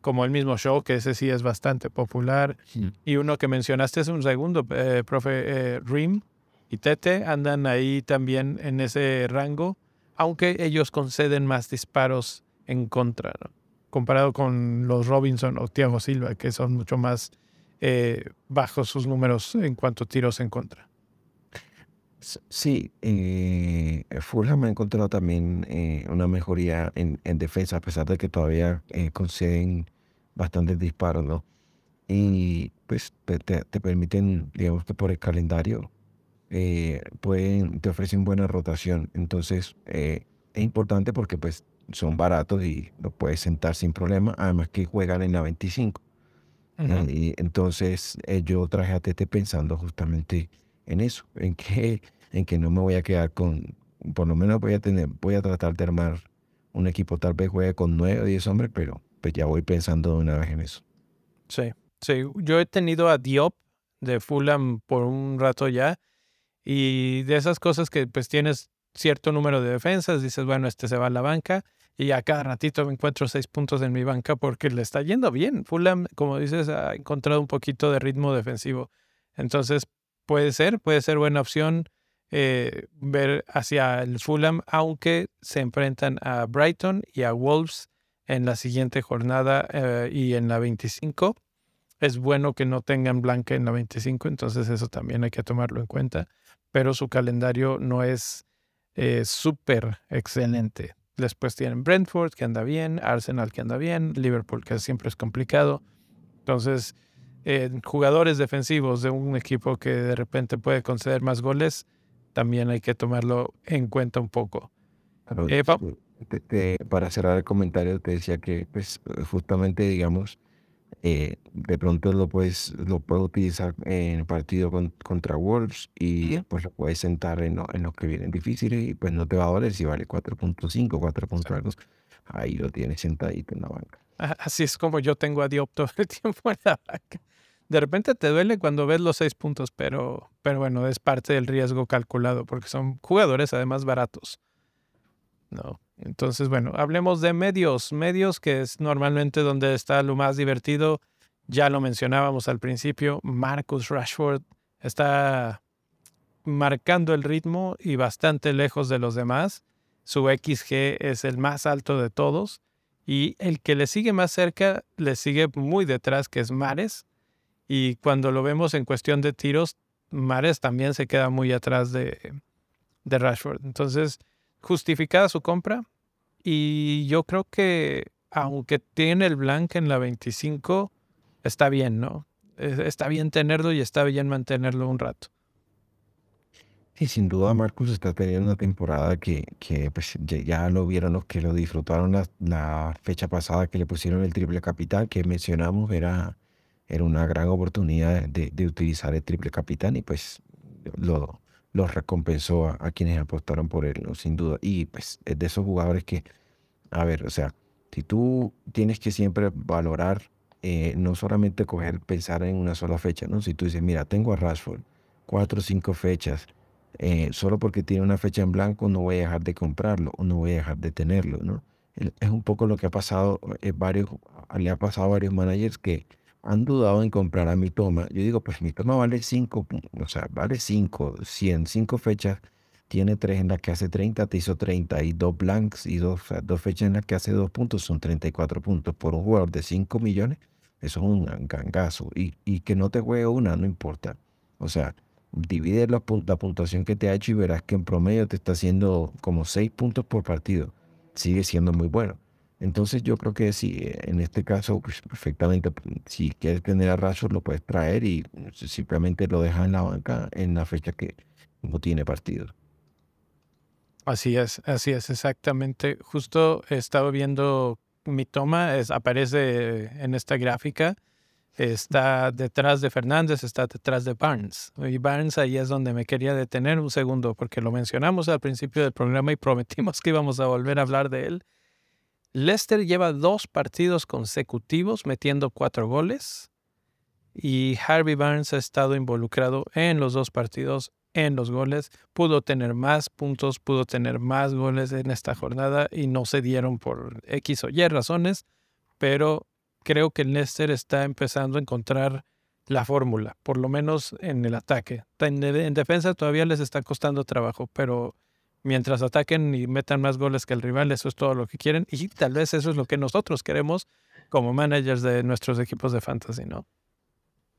como el mismo Show, que ese sí es bastante popular, y uno que mencionaste hace un segundo, eh, profe eh, Rim, y Tete andan ahí también en ese rango, aunque ellos conceden más disparos en contra, comparado con los Robinson o Thiago Silva, que son mucho más eh, bajos sus números en cuanto a tiros en contra. Sí, eh, Fulham ha encontrado también eh, una mejoría en, defensa, a pesar de que todavía eh, conceden bastantes disparos, ¿no? Y pues te, te permiten, digamos que por el calendario, eh, pueden, te ofrecen buena rotación. Entonces, es importante porque pues son baratos y los puedes sentar sin problema. Además que juegan en la 25. Eh, y entonces yo traje a Tete pensando justamente en eso, en que, en que no me voy a quedar con, por lo menos voy a tener, voy a tratar de armar un equipo, tal vez juegue con 9 o 10 hombres, pero pues ya voy pensando de una vez en eso. Sí, sí, yo he tenido a Diop de Fulham por un rato ya y de esas cosas que pues tienes cierto número de defensas, dices, bueno, este se va a la banca y a cada ratito me encuentro seis puntos en mi banca porque le está yendo bien. Fulham, como dices, ha encontrado un poquito de ritmo defensivo. Entonces, puede ser, puede ser buena opción eh, ver hacia el Fulham, aunque se enfrentan a Brighton y a Wolves en la siguiente jornada eh, y en la 25. Es bueno que no tengan blanca en la 25, entonces eso también hay que tomarlo en cuenta, pero su calendario no es eh, súper excelente. Después tienen Brentford, que anda bien, Arsenal, que anda bien, Liverpool, que siempre es complicado. Entonces, jugadores defensivos de un equipo que de repente puede conceder más goles, también hay que tomarlo en cuenta un poco. Eh, para cerrar el comentario, te decía que pues, justamente, digamos, eh, de pronto lo puedes, lo puedes utilizar en el partido contra Wolves y pues lo puedes sentar en, en los que vienen difíciles y pues no te va a doler si vale 4.5, 4.2. Ahí lo tienes sentadito en la banca. Así es como yo tengo a Diop todo el tiempo en la banca. De repente te duele cuando ves los seis puntos, pero, pero bueno, es parte del riesgo calculado porque son jugadores además baratos. No. Entonces, bueno, hablemos de medios. Medios, que es normalmente donde está lo más divertido. Ya lo mencionábamos al principio. Marcus Rashford está marcando el ritmo y bastante lejos de los demás. Su XG es el más alto de todos. Y el que le sigue más cerca, le sigue muy detrás, que es Mares, y cuando lo vemos en cuestión de tiros, Mares también se queda muy atrás de, de Rashford. Entonces, justificada su compra. Y yo creo que, aunque tiene el blank en la 25, está bien, ¿no? Está bien tenerlo y está bien mantenerlo un rato. Sí, sin duda Marcus está teniendo una temporada que, que pues, ya, lo vieron los que lo disfrutaron la, la, fecha pasada que le pusieron el triple capital que mencionamos, era era una gran oportunidad de, utilizar el triple capitán y pues lo, lo recompensó a, quienes apostaron por él, sin duda. Y pues es de esos jugadores que, a ver, o sea, si tú tienes que siempre valorar, eh, no solamente coger, pensar en una sola fecha, ¿no? Si tú dices, mira, tengo a Rashford, cuatro o cinco fechas, eh, solo porque tiene una fecha en blanco no voy a dejar de comprarlo o no voy a dejar de tenerlo, ¿no? Es un poco lo que ha pasado, eh, varios, le ha pasado a varios managers que han dudado en comprar a mi toma. Yo digo, pues mi toma vale 5, o sea, vale 5, 100, 5 fechas. Tiene 3 en las que hace 30, te hizo 30 y 2 blanks y 2 dos fechas en las que hace 2 puntos, son 34 puntos por un jugador de 5 millones. Eso es un gangazo. Y, y que no te juegue una, no importa. O sea, divide la, la puntuación que te ha hecho y verás que en promedio te está haciendo como 6 puntos por partido. Sigue siendo muy bueno. Entonces yo creo que sí, en este caso, pues perfectamente, si quieres tener a Rashford lo puedes traer y simplemente lo dejas en la banca en la fecha que no tiene partido. Así es, así es, exactamente. Justo he estado viendo mi toma, aparece en esta gráfica, está detrás de Fernández, está detrás de Barnes. Y Barnes ahí es donde me quería detener un segundo, porque lo mencionamos al principio del programa y prometimos que íbamos a volver a hablar de él. Leicester lleva dos partidos consecutivos metiendo cuatro goles y Harvey Barnes ha estado involucrado en los dos partidos, en los goles. Pudo tener más puntos, pudo tener más goles en esta jornada y no se dieron por X o Y razones, pero creo que Leicester está empezando a encontrar la fórmula, por lo menos en el ataque. en defensa todavía les está costando trabajo, pero mientras ataquen y metan más goles que el rival, eso es todo lo que quieren. Y tal vez eso es lo que nosotros queremos como managers de nuestros equipos de fantasy, ¿no?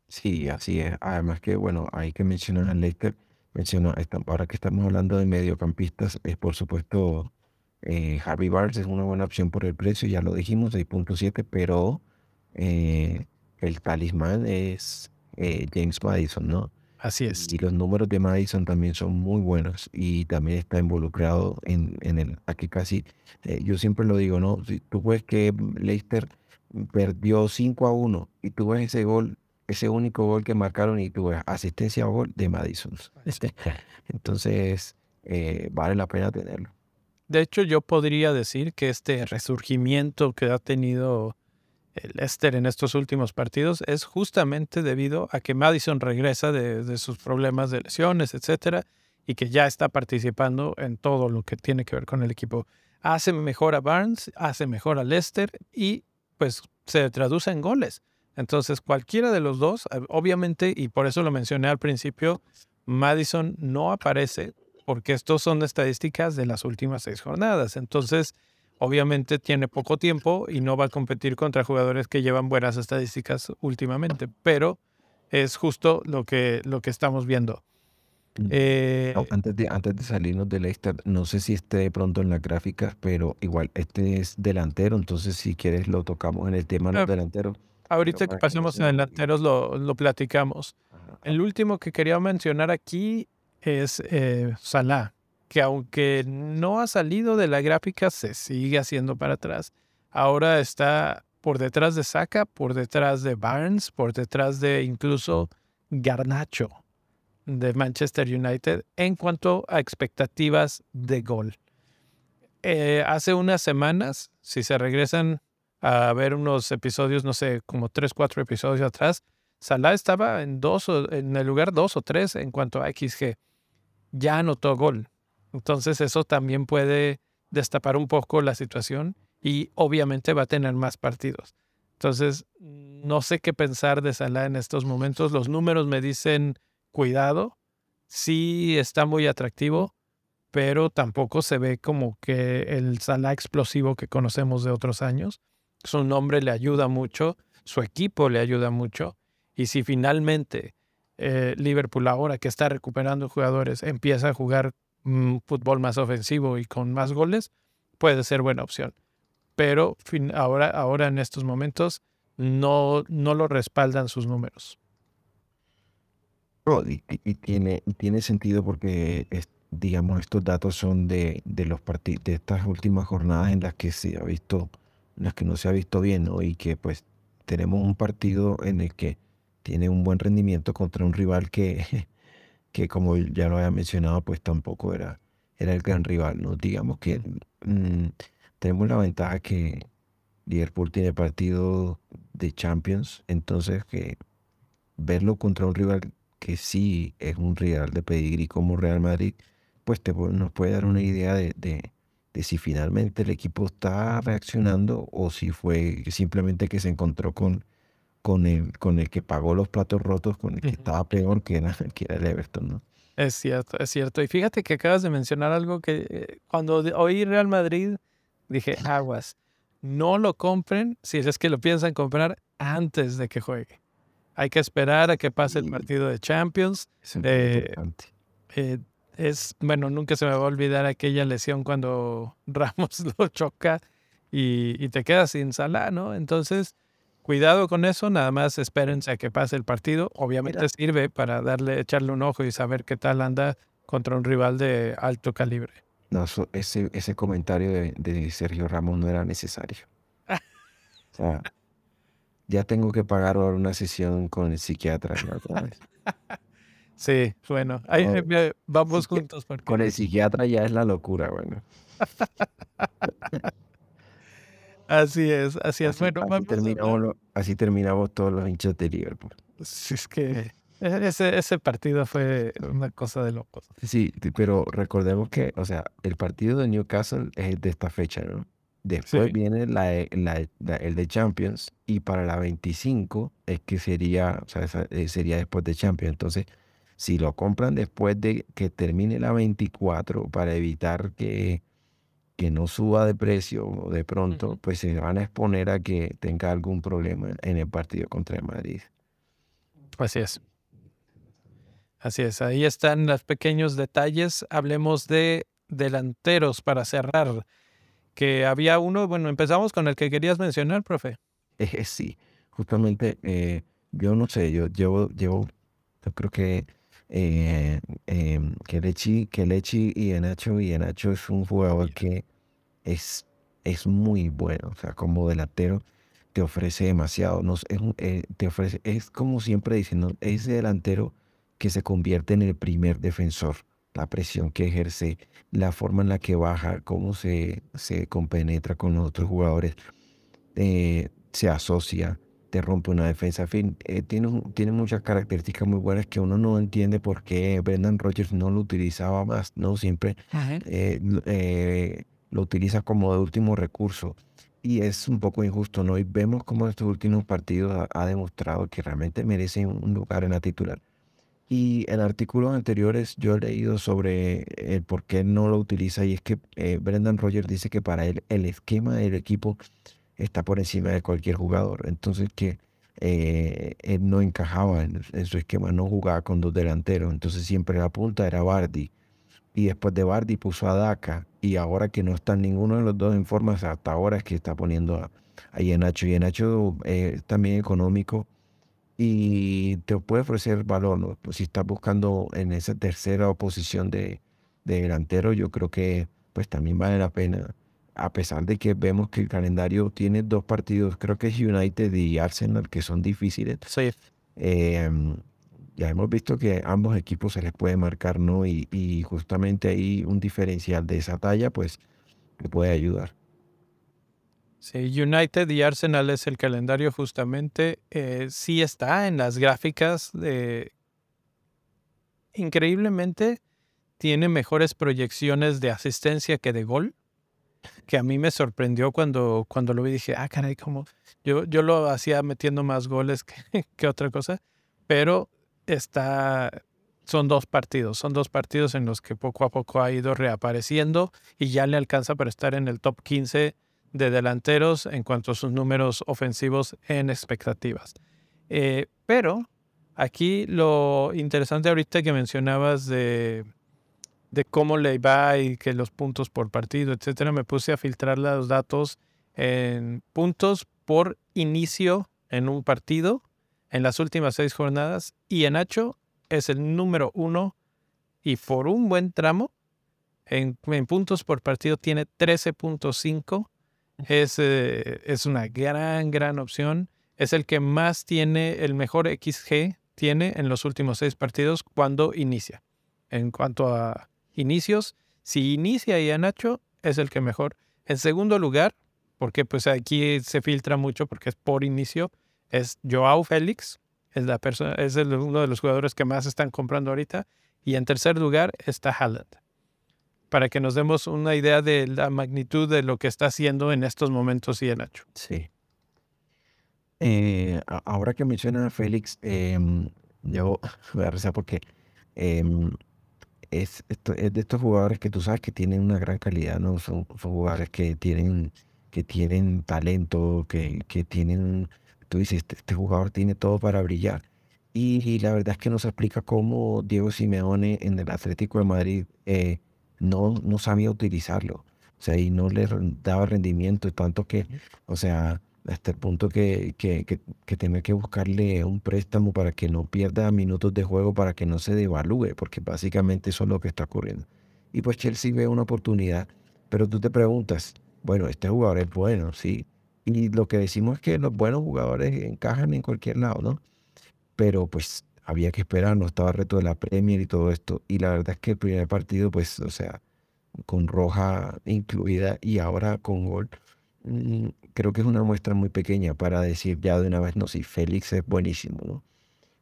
Sí, así es. Además que, bueno, hay que mencionar a Leicester. Menciono, ahora que estamos hablando de mediocampistas, es por supuesto eh, Harvey Barnes es una buena opción por el precio, ya lo dijimos, 6.7, pero eh, el talismán es eh, James Madison, ¿no? Así es. Y los números de Madison también son muy buenos y también está involucrado en, en el aquí casi, eh, yo siempre lo digo, ¿no? Si tú ves que Leicester perdió 5 a 1 y tú ves ese gol, ese único gol que marcaron y tú ves asistencia a gol de Madison. Entonces, eh, vale la pena tenerlo. De hecho, yo podría decir que este resurgimiento que ha tenido el Leicester en estos últimos partidos es justamente debido a que Madison regresa de, sus problemas de lesiones, etcétera, y que ya está participando en todo lo que tiene que ver con el equipo. Hace mejor a Barnes, hace mejor a Leicester y pues se traduce en goles. Entonces, cualquiera de los dos, eh, obviamente, y por eso lo mencioné al principio, Madison no aparece porque estos son estadísticas de las últimas seis jornadas. Entonces, obviamente tiene poco tiempo y no va a competir contra jugadores que llevan buenas estadísticas últimamente, pero es justo lo que, lo que estamos viendo. Mm. Eh, antes, de, antes de salirnos de Leicester, no sé si esté pronto en las gráficas, pero igual este es delantero, entonces si quieres lo tocamos en el tema de los ah, delanteros. Ahorita que pasemos a delanteros lo, lo platicamos. El último que quería mencionar aquí es eh, Salah que aunque no ha salido de la gráfica, se sigue haciendo para atrás. Ahora está por detrás de Saka, por detrás de Barnes, por detrás de incluso Garnacho de Manchester United en cuanto a expectativas de gol. Eh, hace unas semanas, si se regresan a ver unos episodios, no sé, como tres, cuatro episodios atrás, Salah estaba en, dos en el lugar dos o tres en cuanto a XG. Ya anotó gol. Entonces eso también puede destapar un poco la situación y obviamente va a tener más partidos. Entonces, no sé qué pensar de Salah en estos momentos. Los números me dicen cuidado. Sí está muy atractivo, pero tampoco se ve como que el Salah explosivo que conocemos de otros años. Su nombre le ayuda mucho, su equipo le ayuda mucho. Y si finalmente eh, Liverpool ahora que está recuperando jugadores empieza a jugar un fútbol más ofensivo y con más goles, puede ser buena opción. Pero ahora, ahora en estos momentos no, no lo respaldan sus números. y, tiene, tiene sentido porque, digamos, estos datos son de, de los de estas últimas jornadas en las que se ha visto, en las que no se ha visto bien, Y que pues tenemos un partido en el que tiene un buen rendimiento contra un rival que que como ya lo había mencionado, pues tampoco era, era el gran rival, ¿no? Digamos que mm, tenemos la ventaja que Liverpool tiene partido de Champions, entonces que verlo contra un rival que sí es un rival de pedigrí como Real Madrid, pues te, nos puede dar una idea de, de si finalmente el equipo está reaccionando o si fue simplemente que se encontró con con el, con el que pagó los platos rotos, con el que estaba peor que era, que era el Everton, ¿no? Es cierto, es cierto. Y fíjate que acabas de mencionar algo que eh, cuando oí Real Madrid dije, aguas, no lo compren si es que lo piensan comprar antes de que juegue. Hay que esperar a que pase el partido de Champions. Es, eh, eh, es bueno, nunca se me va a olvidar aquella lesión cuando Ramos lo choca y, y te quedas sin sala, ¿no? Entonces, Cuidado con eso, nada más espérense a que pase el partido. Obviamente sirve para darle, echarle un ojo y saber qué tal anda contra un rival de alto calibre. No, ese, ese comentario de, Sergio Ramos no era necesario. o sea, ya tengo que pagar ahora una sesión con el psiquiatra. sí, bueno, ahí vamos juntos. Con el psiquiatra ya es la locura, bueno. Así es, así es. Bueno, así, terminamos, así terminamos todos los hinchas de Liverpool. Sí, es que ese, ese partido fue una cosa de locos. Sí, pero recordemos que, o sea, el partido de Newcastle es de esta fecha, ¿no? Después viene la, el de Champions y para la 25 es que sería, o sea, eh, sería después de Champions. Entonces, si lo compran después de que termine la 24 para evitar que que no suba de precio de pronto, pues se van a exponer a que tenga algún problema en el partido contra el Madrid. Así es. Así es, ahí están los pequeños detalles. Hablemos de delanteros para cerrar. Que había uno, bueno, empezamos con el que querías mencionar, profe. Eh, sí, justamente, eh, yo no sé, yo llevo, llevo, yo creo que eh, eh, Kelechi, Kelechi y Enacho, y Enacho es un jugador que es, es muy bueno, o sea, como delantero te ofrece demasiado, no, es, eh, te ofrece, es como siempre diciendo, ese delantero que se convierte en el primer defensor, la presión que ejerce, la forma en la que baja, cómo se, se compenetra con los otros jugadores, eh, se asocia, te rompe una defensa. En fin, eh, tiene, tiene muchas características muy buenas que uno no entiende por qué Brendan Rodgers no lo utilizaba más, ¿no? Siempre lo utiliza como de último recurso y es un poco injusto, ¿no? Y vemos cómo estos últimos partidos ha, demostrado que realmente merece un lugar en la titular. Y en artículos anteriores yo he leído sobre el por qué no lo utiliza y es que eh, Brendan Rogers dice que para él el esquema del equipo está por encima de cualquier jugador. Entonces que eh, él no encajaba en, su esquema, no jugaba con dos delanteros. Entonces siempre la punta era Bardi. Y después de Bardi puso a Daka y ahora que no está ninguno de los dos en forma, hasta ahora es que está poniendo a, a Yenacho. Yenacho eh, también económico y te puede ofrecer valor. ¿no? Pues si estás buscando en esa tercera posición de, de, delantero, yo creo que pues también vale la pena. A pesar de que vemos que el calendario tiene dos partidos, creo que es United y Arsenal, que son difíciles. Sí. Em, ya hemos visto que ambos equipos se les puede marcar, ¿no? Y, y justamente ahí un diferencial de esa talla, pues, te puede ayudar. Sí, United y Arsenal es el calendario justamente. Eh, sí está en las gráficas. De... Increíblemente tiene mejores proyecciones de asistencia que de gol. Que a mí me sorprendió cuando, cuando lo vi. Dije, ah, caray, como yo, yo lo hacía metiendo más goles que, que otra cosa. Pero está, son dos partidos, son dos partidos en los que poco a poco ha ido reapareciendo y ya le alcanza para estar en el top 15 de delanteros en cuanto a sus números ofensivos en expectativas. Eh, pero aquí lo interesante ahorita que mencionabas de, de cómo le va y que los puntos por partido, etcétera, me puse a filtrar los datos en puntos por inicio en un partido en las últimas seis jornadas y en Nacho es el número uno y por un buen tramo en, puntos por partido tiene 13.5. Es, eh, es una gran, gran opción. Es el que más tiene, el mejor XG tiene en los últimos seis partidos cuando inicia. En cuanto a inicios, si inicia y a Nacho es el que mejor. En segundo lugar, porque pues aquí se filtra mucho porque es por inicio, es Joao Félix, es, la persona, es uno de los jugadores que más están comprando ahorita. Y en tercer lugar está Haaland. Para que nos demos una idea de la magnitud de lo que está haciendo en estos momentos y Nacho. Sí. Eh, ahora que menciona a Félix, em, yo voy a rezar porque em, es, es, de estos jugadores que tú sabes que tienen una gran calidad, ¿no? Son, son jugadores que tienen, que tienen talento, que, que tienen tú dices, este, este, jugador tiene todo para brillar. Y, la verdad es que nos explica cómo Diego Simeone en el Atlético de Madrid eh, no, no sabía utilizarlo. O sea, y no le daba rendimiento, tanto que, o sea, hasta el punto que, que, que, tenía que buscarle un préstamo para que no pierda minutos de juego, para que no se devalúe, porque básicamente eso es lo que está ocurriendo. Y pues Chelsea ve una oportunidad, pero tú te preguntas, bueno, este jugador es bueno, sí, y lo que decimos es que los buenos jugadores encajan en cualquier lado, ¿no? Pero pues había que esperar, no estaba reto de la Premier y todo esto. Y la verdad es que el primer partido, pues, o sea, con roja incluida y ahora con gol, mm, creo que es una muestra muy pequeña para decir ya de una vez, no, si Félix es buenísimo, ¿no?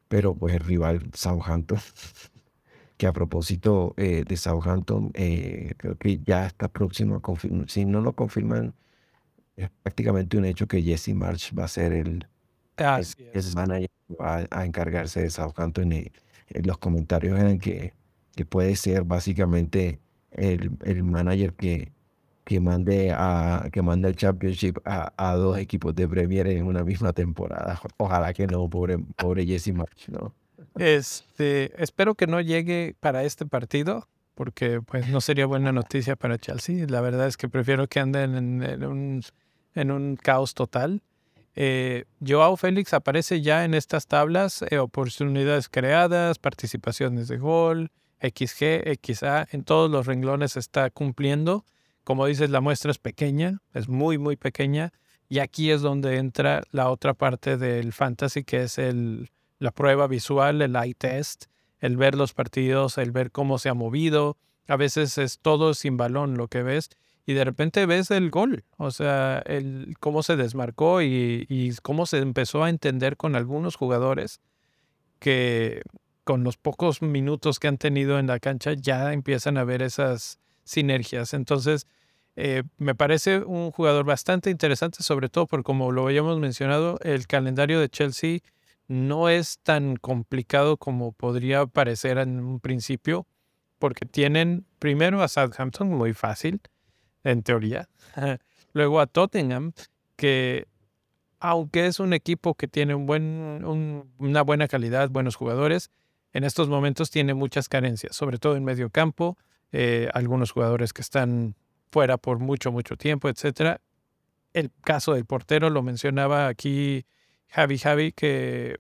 Pero pues el rival Southampton, que a propósito eh, de Southampton, eh, creo que ya está próximo a confirmar, si no lo confirman es prácticamente un hecho que Jesse March va a ser el, el, manager va a, encargarse de Southampton y los comentarios eran que, que puede ser básicamente el, el manager que, que mande a que mande el championship a, a, dos equipos de Premier en una misma temporada. Ojalá que no, pobre, pobre Jesse March, ¿no? Este, espero que no llegue para este partido, porque pues no sería buena noticia para Chelsea. La verdad es que prefiero que anden en un en un caos total. Eh, Joao Félix aparece ya en estas tablas, eh, oportunidades creadas, participaciones de gol, XG, XA, en todos los renglones está cumpliendo. Como dices, la muestra es pequeña, es muy, muy pequeña. Y aquí es donde entra la otra parte del fantasy, que es el, la prueba visual, el eye test, el ver los partidos, el ver cómo se ha movido. A veces es todo sin balón lo que ves y de repente ves el gol, o sea, el, cómo se desmarcó y, y, cómo se empezó a entender con algunos jugadores que con los pocos minutos que han tenido en la cancha ya empiezan a ver esas sinergias. Entonces, eh, me parece un jugador bastante interesante, sobre todo porque como lo habíamos mencionado, el calendario de Chelsea no es tan complicado como podría parecer en un principio, porque tienen primero a Southampton muy fácil, en teoría. Luego a Tottenham, que aunque es un equipo que tiene un buen, una buena calidad, buenos jugadores, en estos momentos tiene muchas carencias, sobre todo en medio campo, eh, algunos jugadores que están fuera por mucho, mucho tiempo, etc. El caso del portero lo mencionaba aquí Javi Javi, que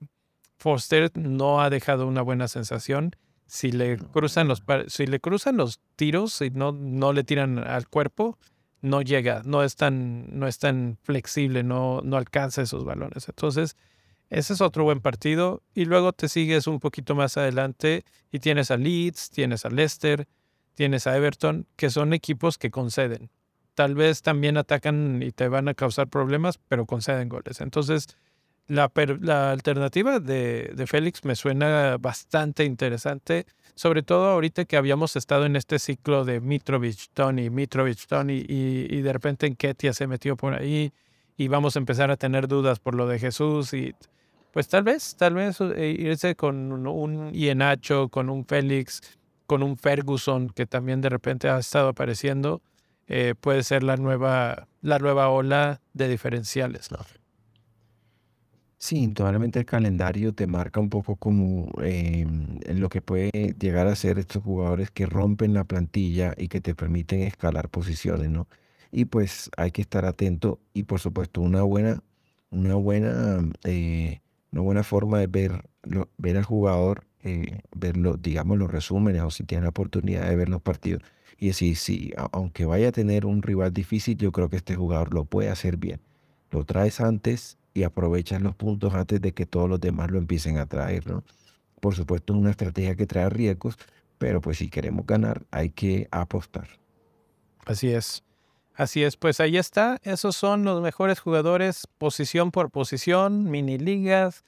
Foster no ha dejado una buena sensación si le cruzan los, si le cruzan los tiros y no, no le tiran al cuerpo, no llega, no es tan, no es tan flexible, no, no alcanza esos balones. Entonces, ese es otro buen partido. Y luego te sigues un poquito más adelante y tienes a Leeds, tienes a Leicester, tienes a Everton, que son equipos que conceden. Tal vez también atacan y te van a causar problemas, pero conceden goles. Entonces, la, alternativa de, de, Félix me suena bastante interesante, sobre todo ahorita que habíamos estado en este ciclo de Mitrovic, Tony, Mitrovic, Tony, y, y de repente en Ketia se metió por ahí y vamos a empezar a tener dudas por lo de Jesús y pues tal vez, tal vez eh, irse con un Ienacho, con un Félix, con un Ferguson que también de repente ha estado apareciendo, eh, puede ser la nueva, la nueva ola de diferenciales, ¿no? Sí, indudablemente el calendario te marca un poco como em, lo que puede llegar a ser estos jugadores que rompen la plantilla y que te permiten escalar posiciones, ¿no? Y pues hay que estar atento y por supuesto una buena, una buena, eh, una buena forma de ver, ver al jugador, eh, ver digamos los resúmenes o si tiene la oportunidad de ver los partidos y decir, sí, aunque vaya a tener un rival difícil, yo creo que este jugador lo puede hacer bien. Lo traes antes y aprovechas los puntos antes de que todos los demás lo empiecen a traer, ¿no? Por supuesto, es una estrategia que trae riesgos, pero pues si queremos ganar hay que apostar. Así es. Así es, pues ahí está. Esos son los mejores jugadores, posición por posición, mini ligas,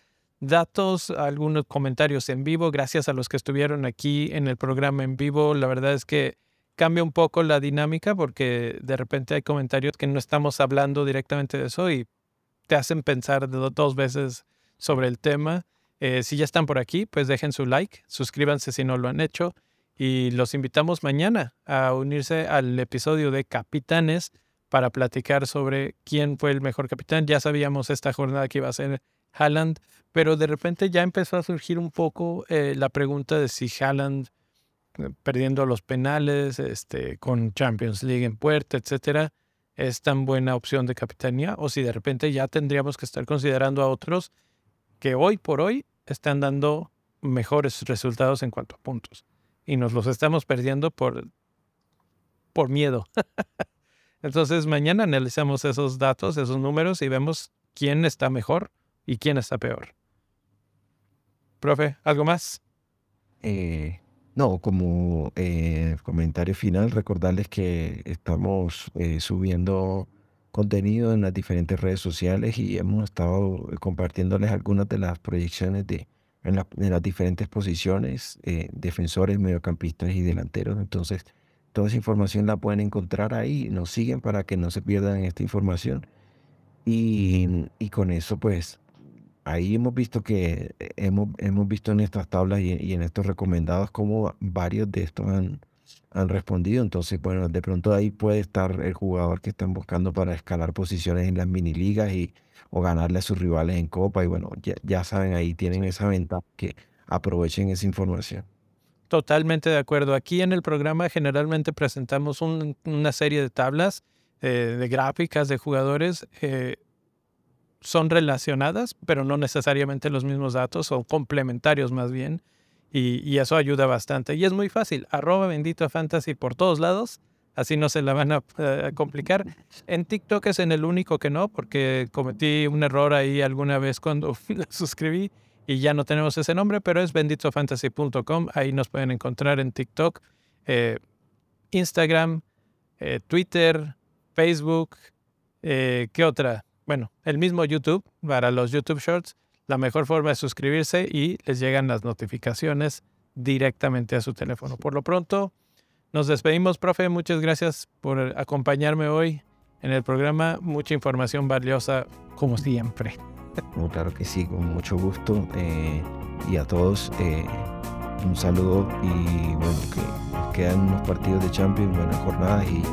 datos, algunos comentarios en vivo. Gracias a los que estuvieron aquí en el programa en vivo. La verdad es que cambia un poco la dinámica porque de repente hay comentarios que no estamos hablando directamente de eso y te hacen pensar dos veces sobre el tema. Eh, si ya están por aquí, pues dejen su like, suscríbanse si no lo han hecho y los invitamos mañana a unirse al episodio de Capitanes para platicar sobre quién fue el mejor capitán. Ya sabíamos esta jornada que iba a ser Haaland, pero de repente ya empezó a surgir un poco eh, la pregunta de si Haaland eh, perdiendo los penales, este, con Champions League en puerta, etcétera, es tan buena opción de capitanía o si de repente ya tendríamos que estar considerando a otros que hoy por hoy están dando mejores resultados en cuanto a puntos y nos los estamos perdiendo por, por miedo. Entonces mañana analizamos esos datos, esos números y vemos quién está mejor y quién está peor. Profe, ¿algo más? Eh, no, como eh, comentario final, recordarles que estamos eh, subiendo contenido en las diferentes redes sociales y hemos estado compartiéndoles algunas de las proyecciones de, en, las diferentes posiciones, eh, defensores, mediocampistas y delanteros. Entonces, toda esa información la pueden encontrar ahí. Nos siguen para que no se pierdan esta información. Y, y con eso, pues, ahí hemos visto que eh, hemos, hemos visto en estas tablas y, en estos recomendados cómo varios de estos han, han respondido. Entonces, bueno, de pronto ahí puede estar el jugador que están buscando para escalar posiciones en las mini ligas y, o ganarle a sus rivales en Copa. Y bueno, ya, ya saben, ahí tienen esa ventaja que aprovechen esa información. Totalmente de acuerdo. Aquí en el programa generalmente presentamos una serie de tablas, eh, de gráficas de jugadores. Eh, son relacionadas, pero no necesariamente los mismos datos, son complementarios más bien. Y, eso ayuda bastante. Y es muy fácil. Arroba bendito fantasy por todos lados. Así no se la van a, eh, complicar. En TikTok es en el único que no, porque cometí un error ahí alguna vez cuando suscribí y ya no tenemos ese nombre, pero es benditofantasy.com. Ahí nos pueden encontrar en TikTok, eh, Instagram, eh, Twitter, Facebook. ¿Qué otra? Bueno, el mismo YouTube para los YouTube Shorts, la mejor forma es suscribirse y les llegan las notificaciones directamente a su teléfono. Por lo pronto, nos despedimos, profe. Muchas gracias por acompañarme hoy en el programa. Mucha información valiosa, como siempre. claro que sí, con mucho gusto. Eh, y a todos, eh, un saludo. Y bueno, que nos quedan unos partidos de Champions, buenas jornadas y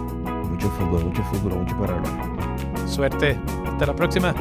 mucho fútbol, mucho fútbol, mucho para hablar. Suerte. Hasta la próxima.